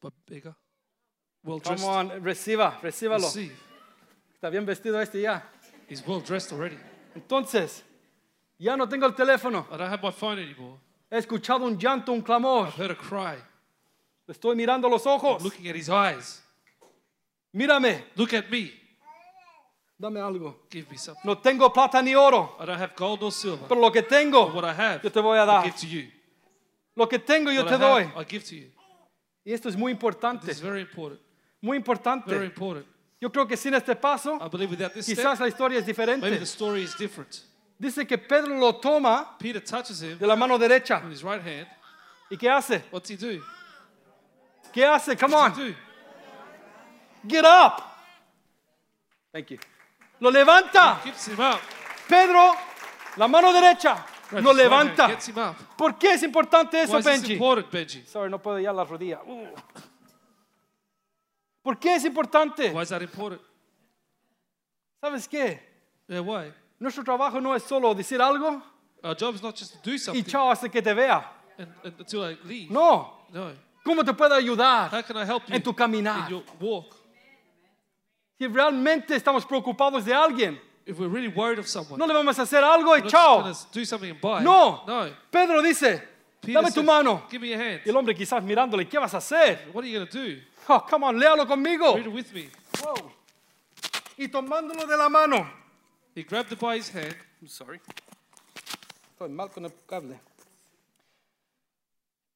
but bigger. Well Come dressed. on, reciba, recíbalo. Receive. Está bien vestido este ya. He's well dressed already. Entonces, ya no tengo el teléfono. I don't have my phone anymore. He escuchado un llanto, un clamor. I've heard a cry. Le estoy mirando los ojos. Looking at his eyes. Mírame, Look at me. Dame algo. Give me something. No tengo plata ni oro, I don't have gold or silver. pero lo que tengo, But what I have, yo te voy a I dar. give to you. Lo que tengo yo What te I doy. have, I give to you. Y esto es muy importante, This is very important. muy Very importante. important. Yo creo que sin este paso, I believe without this quizás step, la historia es maybe diferente. the story is different. Dice que Pedro lo toma Peter touches him de la mano derecha. with his right hand. ¿Y qué hace? What's he do? ¿Qué hace? Come What's on, he do? get up. Thank you. Lo levanta. Gets him up. Pedro, la mano derecha, lo his right hand, levanta. Gets him up. ¿Por qué es importante eso, Why is this Benji? important, Benji? Sorry, no puedo ya la rodilla. Uh. ¿Por qué es importante? Why is that important? ¿Sabes qué? Yeah, why? Nuestro trabajo no es solo decir algo Our job is not just to do y something chao hasta que te vea. and, and until I leave. No. No. ¿Cómo te puedo ayudar How can I help you en tu caminar? in your walk? Si realmente estamos preocupados de alguien, If we're really worried of someone, no le vamos a hacer algo y we're not chao. just gonna do something and buy. No. No. Pedro dice, Peter dame tu says, mano. Give me your hand. Y el hombre quizás mirándole, ¿qué vas a hacer? What are you going to do? Oh, come on, léalo conmigo. Read it with me. Wow. Y tomándolo de la mano. He grabbed it by his hand. I'm sorry. Estoy mal con el cable.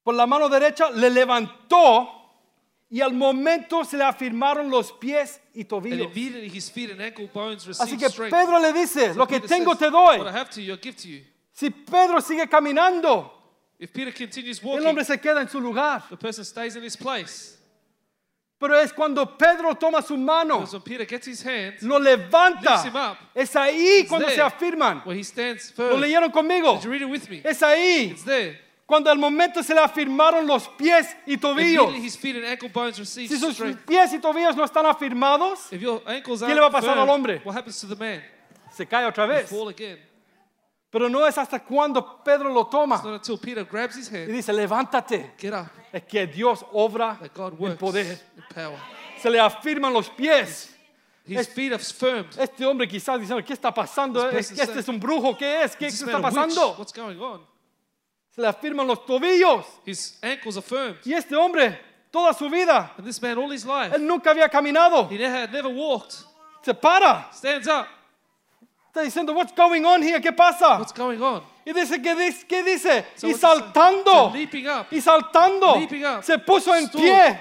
Por la mano derecha le levantó y al momento se le afirmaron los pies y And tobillos. immediately his feet and ankle bones Así received que strength. Pedro le dice, lo que Peter tengo says, te doy. What I have to you, I give to you. Si Pedro sigue caminando, If Peter continues el walking, hombre se queda en su lugar. the person stays in his place. Pero es cuando Pedro toma su mano, Because when Peter gets his hand, lo levanta. Lifts him up. Es ahí cuando se afirman. where he stands Lo firm. leyeron conmigo. Did you read it with me? Es ahí It's there. Cuando al momento se le afirmaron los pies y tobillos. Si sus pies y tobillos no están afirmados, ¿Qué le va a pasar al hombre? what happens to the man? se cae otra vez. Pero no es hasta cuando Pedro lo toma not until Peter grabs his y dice, levántate. Es que Dios obra en poder. Se le afirman los pies. His feet are firmed. Este hombre quizás diciendo, ¿qué está pasando? This ¿Es person que este es un brujo? ¿Qué es? ¿Qué está pasando? What's going on? Se le afirman los tobillos. His ankles are firmed. Y este hombre, toda su vida, And this man, all his life, él nunca había caminado. he never, had never walked. Se para. Stands up. Está diciendo, what's going on here? ¿Qué pasa? What's going on? Y dice, ¿qué dice? ¿Qué dice? So y what's saltando. Leaping up Y saltando. Leaping up. Se puso en Stood. pie.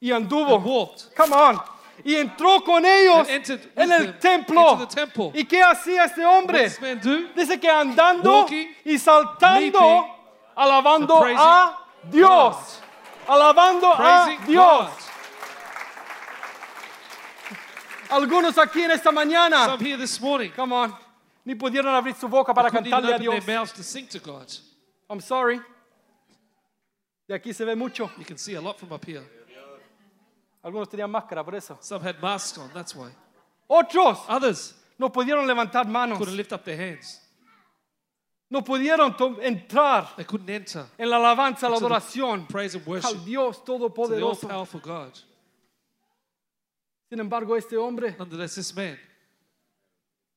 Y anduvo. walked. Come on. Y entró con ellos And entered with en el them templo. into the temple. ¿Y qué hacía este What hombre? does this man do? Dice que andando Walking, y saltando, leaping, alabando a Dios. Alabando a Dios. Algunos aquí en esta mañana, Some here this morning come on, ni pudieron abrir su boca para couldn't even cantarle a open their Dios. mouths to sing to God. I'm sorry. De aquí se ve mucho. You can see a lot from up here. Algunos tenían máscara por eso. Some had masks on, that's why. Otros Others no pudieron levantar manos. couldn't lift up their hands. No pudieron entrar They couldn't enter en la alabanza, la adoración praise and al worship Dios to the Todopoderoso. powerful God. Sin embargo, este hombre Nonetheless, this man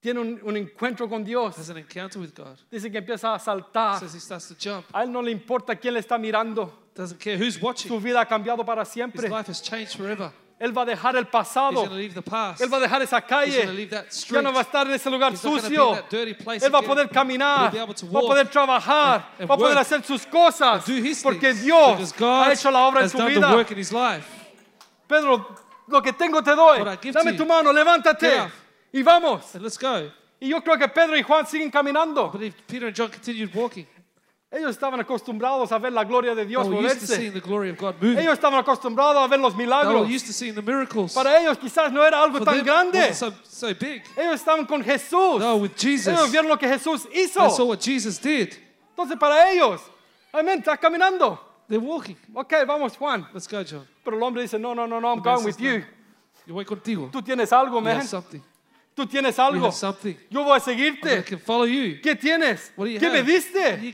tiene un, un encuentro con Dios. has an encounter with God. Dice que empieza a saltar. Says he starts to jump. A él no le importa quién le está mirando. Doesn't care who's watching. Su vida ha cambiado para His siempre. life has changed forever. Él va a dejar el pasado. Él va a dejar esa calle. Ya no va a estar en ese lugar sucio. Él va a poder caminar. Va a poder trabajar. and Va a poder hacer sus cosas. Porque. Dios ha hecho la obra en su vida. Pedro, lo que tengo te doy. Dame tu mano, levántate. Y vamos. And let's go. Y yo creo que Pedro y Juan siguen caminando. Ellos estaban acostumbrados a ver la gloria de Dios moverse. Ellos estaban acostumbrados a ver los milagros. Para ellos quizás no era algo For tan grande. so, so. Ellos estaban con Jesús. No, with Jesus. Ellos vieron lo que Jesús They saw hizo. what Jesus did. Entonces para ellos, amén, estás caminando. They're walking. Ok, vamos Juan. Let's go, John. Pero el hombre dice, no, no, no, no, I'm going with says, you. "No, Yo voy contigo. Tú tienes algo, man. Tú tienes algo. Yo voy a seguirte. ¿Qué tienes? ¿Qué me diste?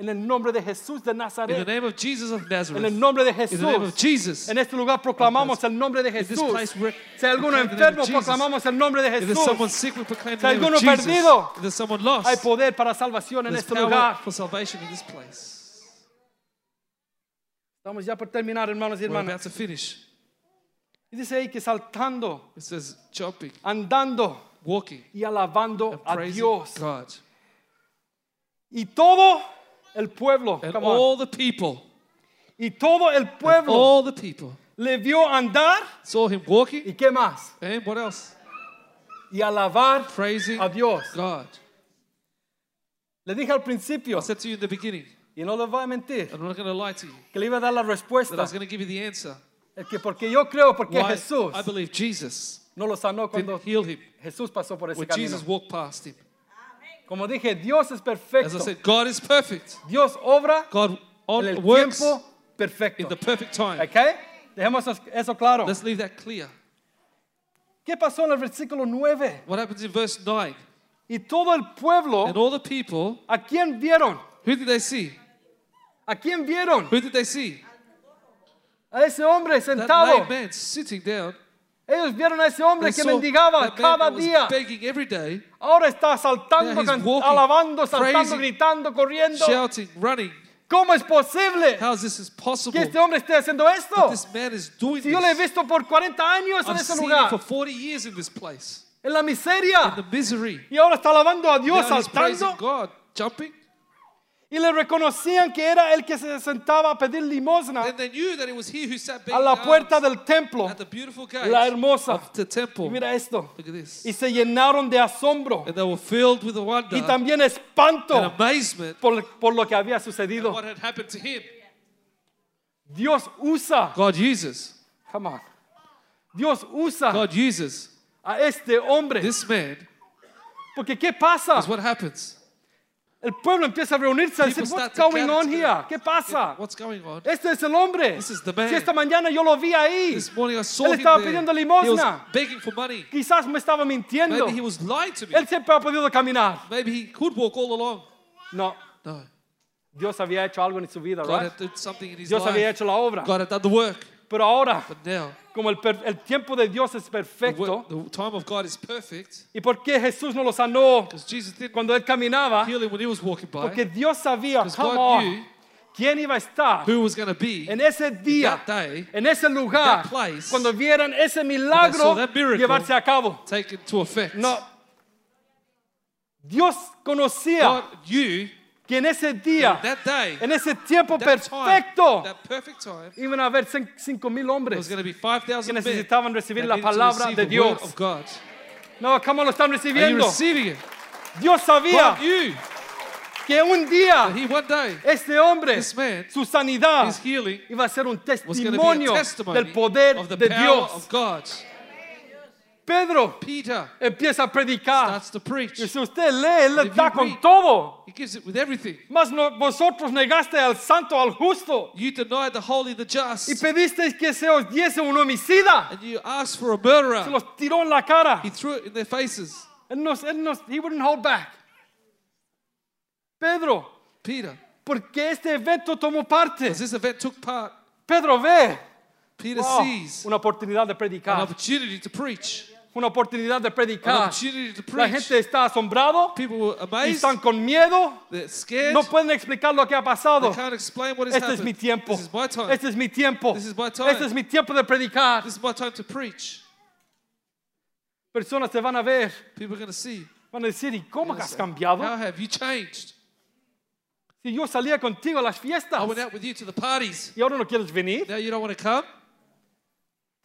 En el nombre de Jesús de In the Nazaret. name of Jesus of En el nombre de In the name of Jesús. Jesus. En este lugar proclamamos el nombre de Jesús. Si hay alguno enfermo, proclamamos el nombre de If there's someone Jesús. Si hay alguno perdido, Hay poder para salvación en este lugar. Estamos ya por terminar, hermanos y hermanas. Y dice ahí que saltando, It says jumping, andando walking, y alabando and a praising Dios. God. Y todo el pueblo, And come on. all the people, y todo el and pueblo all the people le vio andar. saw him walking. ¿Y qué más? And what else? Y alabar Praising a Dios. God. Le dije al principio, I said to you in the beginning, y no les voy a mentir, I'm not going to lie to you, que le iba a dar la that I respuesta. was going to give you the answer. Es que porque yo creo, porque Why Jesús I believe Jesus no lo sanó cuando heal him Jesús pasó por ese when camino. Jesus walked past him. Como dije, Dios es As I perfecto. said, God is perfect. Dios obra God en el works tiempo perfecto. in the perfect time. ¿Ok? Dejemos eso- eso claro. Let's leave that clear. ¿Qué pasó en el versículo 9? What happens in verse 9? Y todo el pueblo, And all the people, ¿a quién vieron? who did they see? ¿A quién vieron? Who did they see? A ese hombre sentado. lame man sitting down. Ellos vieron a ese hombre que mendigaba cada día. day, Ahora está saltando, walking, alabando, saltando, gritando, corriendo. shouting, running. ¿Cómo es posible How is this que este hombre esté haciendo esto? This man is doing Si yo le he visto por 40 años en ese lugar, for 40 years in this place. en la In miseria, the misery. y ahora está alabando a Dios Now saltando, God, jumping. Y le reconocían que era el que se sentaba a pedir limosna Then they knew that it was he who sat a la puerta alms del templo. at the beautiful gate La hermosa. of the temple. Y mira esto. Look at this. Y se llenaron de asombro And they were filled with wonder y también and espanto amazement por, por lo que había at sucedido. what had happened to him. Dios usa, God uses. come on, Dios usa God uses a este hombre. this man. Porque ¿qué pasa? That's what happens. El pueblo empieza a reunirse a decir, what's going on here? ¿Qué pasa? What's going on? Este es el hombre. This is the man. Si esta mañana yo lo vi ahí, This morning I saw Él him estaba there. pidiendo He was limosna. begging for money. quizás me estaba mintiendo. Maybe he was lying to me. Él siempre ha podido caminar. Maybe he could walk all along. No, No. Dios había hecho algo en su vida, God right? had done something in his Dios había life. hecho la obra. God had done the work. Pero ahora, But now, como el, per- el tiempo de Dios es perfecto, the time of God is perfect. ¿y por qué Jesús no lo sanó Because Jesus didn't cuando él caminaba? heal him when he was walking by. Porque Dios sabía, Because come God on, knew quién iba a estar who was going to be en ese día, that day en ese lugar, that place, cuando vieran ese milagro that miracle. llevarse a cabo. taken to effect. No. Dios conocía God knew que en ese día, that day, en ese tiempo that time, perfecto, that perfect time, iban a haber cin- cinco mil there was hombres be 5,000 que necesitaban recibir la palabra de Dios. No, ¿cómo lo están recibiendo? Dios sabía que un día he day, este hombre, man, su sanidad, healing iba a ser un testimonio del poder de Dios. Pedro Peter empieza a predicar. starts to preach. Y si usted lee, él da con read- todo. He gives it with everything. Mas no- vosotros negaste al santo, al justo. You denied the holy, the Y just, pedisteis que se os diese un homicida. and you asked for a Se murderer. los tiró en la cara. He threw it in their faces. Él nos, él nos, he wouldn't hold back. Pedro, Peter, porque este evento tomó parte. this event took part, Pedro ve Peter wow, sees una oportunidad de an predicar. opportunity to preach, Una oportunidad de predicar. La gente está asombrado y están con miedo. No pueden explicar lo que ha pasado. has Este es mi tiempo. Este es mi tiempo. Este es mi tiempo de predicar. Personas te van a ver, van a decir, ¿y cómo has cambiado? Si yo salía contigo a las fiestas y ahora no quieres venir.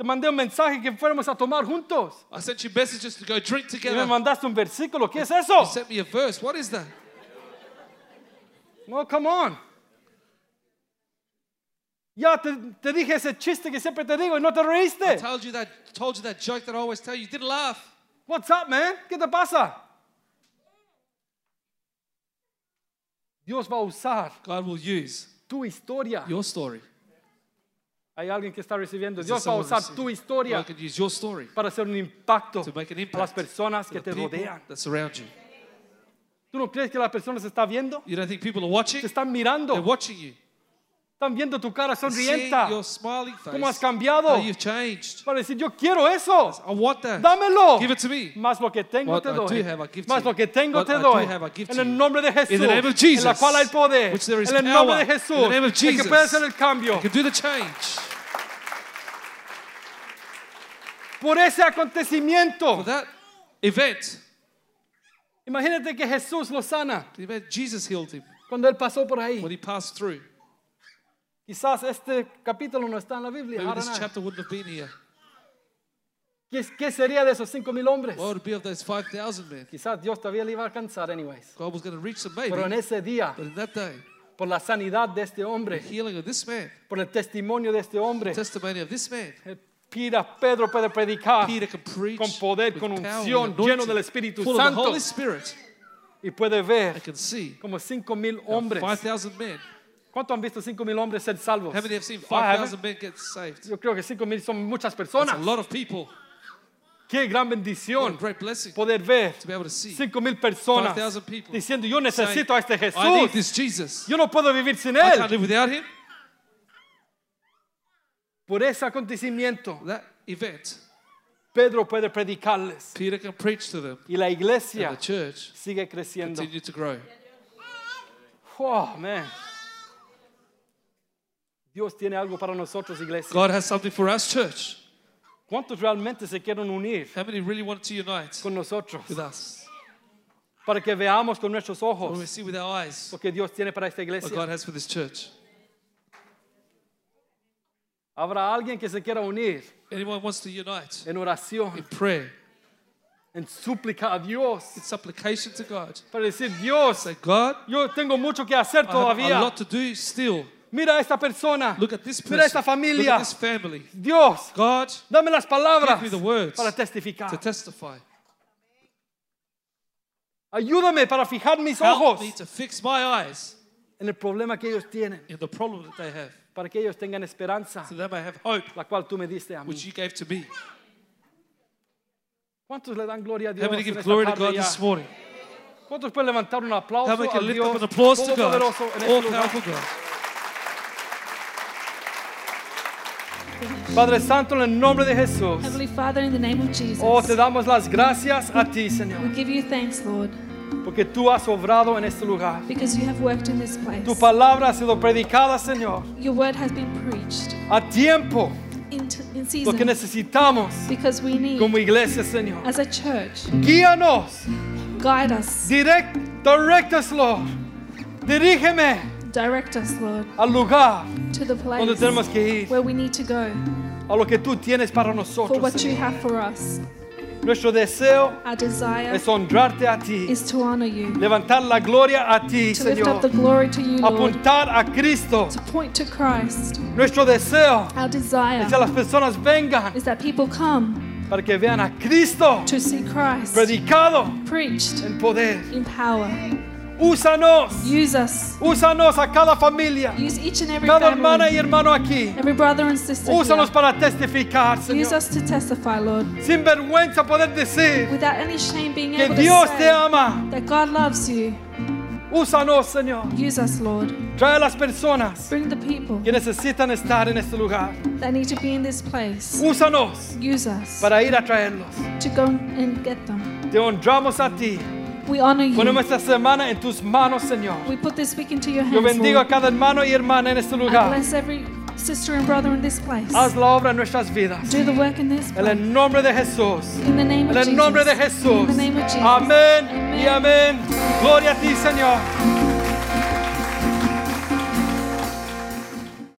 Te mandé un mensaje que fuéramos a tomar juntos. I sent you messages to go drink Y me together. mandaste un versículo. ¿Qué es You eso? sent me a verse. What is that? No, come on. Ya te, te dije ese chiste que siempre te digo y no te I reíste. told you that told you that joke that I always tell you. You didn't laugh. What's up, man? ¿Qué te pasa? Dios va a usar God will use tu historia. your story. Hay alguien que está recibiendo. Dios va a usar tu historia para hacer un impacto a las personas que te rodean. ¿Tú no crees que las personas están viendo? You don't think people are watching? Te están mirando. Están viendo tu cara sonrienta. ¿Cómo has cambiado? Para decir, yo quiero eso. Dámelo. Give it to me. Más lo que tengo te doy. Más lo que tengo te doy. En el nombre de Jesús. En la cual hay poder. En el nombre de. Jesús. El que puede hacer el cambio. You can do the change. Por ese acontecimiento. For that event, Imagínate que Jesús lo sana the event Jesus healed him cuando él pasó por ahí. when he passed through. Quizás este capítulo no está en la Biblia. Maybe this chapter wouldn't have been here. ¿Qué, qué sería de esos cinco mil hombres? What would be of those 5,000 men? Quizás Dios todavía le iba a alcanzar, anyways. God was going to reach them maybe, Pero en ese día, but in that day, por la sanidad de este the hombre, healing of this man, por el testimonio de este hombre, testimony of this man, eh, Pira, Pedro puede predicar Peter can preach con poder, con unción, lleno del Espíritu full of the Santo. Holy Spirit. Y puede ver como cinco mil how hombres. 5,000 men. ¿Cuántos han visto cinco mil hombres ser salvos? How many have seen. 5,000 men get saved? Yo creo que cinco mil son muchas That's personas. a lot of people. Qué gran bendición great blessing poder ver to be able to see. cinco mil personas 5,000 people diciendo yo necesito a este I need Jesús. this Jesus. Yo no puedo vivir sin I él. can't live without him. Por ese acontecimiento, That event, Pedro puede predicarles Peter can preach to them, y la and iglesia the church sigue creciendo. continue to grow. Oh, man. Dios tiene algo para nosotros, iglesia. God has something for us, church. ¿Cuántos realmente se quieren unir How many really want to unite con nosotros with us? para que veamos con nuestros When we ojos see with our eyes lo que Dios tiene para esta what iglesia? God has for this church. Habrá alguien que se quiera unir Anyone wants to unite en oración, in prayer, en súplica a Dios in supplication to God. para decir, Dios, Say, God, yo tengo mucho que hacer I have a todavía. lot to do still. Mira a esta persona. Look at this person. Mira esta Look familia. at this family. Dios, God, dame las palabras give me the words para testificar. to testify. Ayúdame para fijar mis Help ojos me to fix my eyes en el problema que ellos tienen, in the problem that they have, para que ellos tengan esperanza, so they may have hope, la cual tú me diste a mí. which you gave to me. ¿Cuántos le dan gloria a Dios How many give esta glory to God ya? this morning? ¿Cuántos pueden levantar un aplauso How many al can lift Dios up an applause to God? todopoderoso en All lugar? powerful God. Padre Santo, en el nombre de Jesús, Heavenly Father, in the name of Jesus, oh, te damos las gracias a ti, we Señor, give you thanks, Lord, porque tú has obrado en este lugar. because you have worked in this place. Tu palabra ha sido predicada, Señor, Your word has been preached a tiempo, in, in lo que season necesitamos because we need, como iglesia, Señor. as a church, Guíanos, guide us, direct, direct us, Lord. Dirígeme direct us, Lord, al lugar to the donde place tenemos que ir, where we need to go a lo que tú tienes para for nosotros. what you have for us. Nuestro deseo Our desire es honrarte a ti, is to honor you, levantar la gloria a ti, to lift up Señor, the glory to you, Lord, apuntar a Cristo. to point to Christ. Nuestro deseo Our desire es que las personas vengan is that people come para que vean a Cristo to see Christ predicado preached en poder. in power. Úsanos, Use us. úsanos a cada familia, Use each and every cada hermana y hermano aquí. every brother and sister Úsanos here. para testificar, Use us to testify, Lord, Sin vergüenza poder decir without any shame being que able Dios to te say ama. that God loves you. Úsanos, Señor. Use us, Lord. Trae a las personas Bring the people que necesitan estar en este lugar. that need to be in this place. Úsanos Use us para ir a traerlos. to go and get them. Te honramos a ti. We honor Ponemos you. esta semana en tus manos, Señor. We put this week into your Yo hands, bendigo a Lord. cada hermano y hermana en este I lugar. bless every sister and brother in this place. Haz la obra en nuestras vidas. Do the work in this En place. el nombre de Jesús. In the name En of el nombre de Jesus. Jesús. In the name of Jesus. Amén y amén. Gloria a ti, Señor.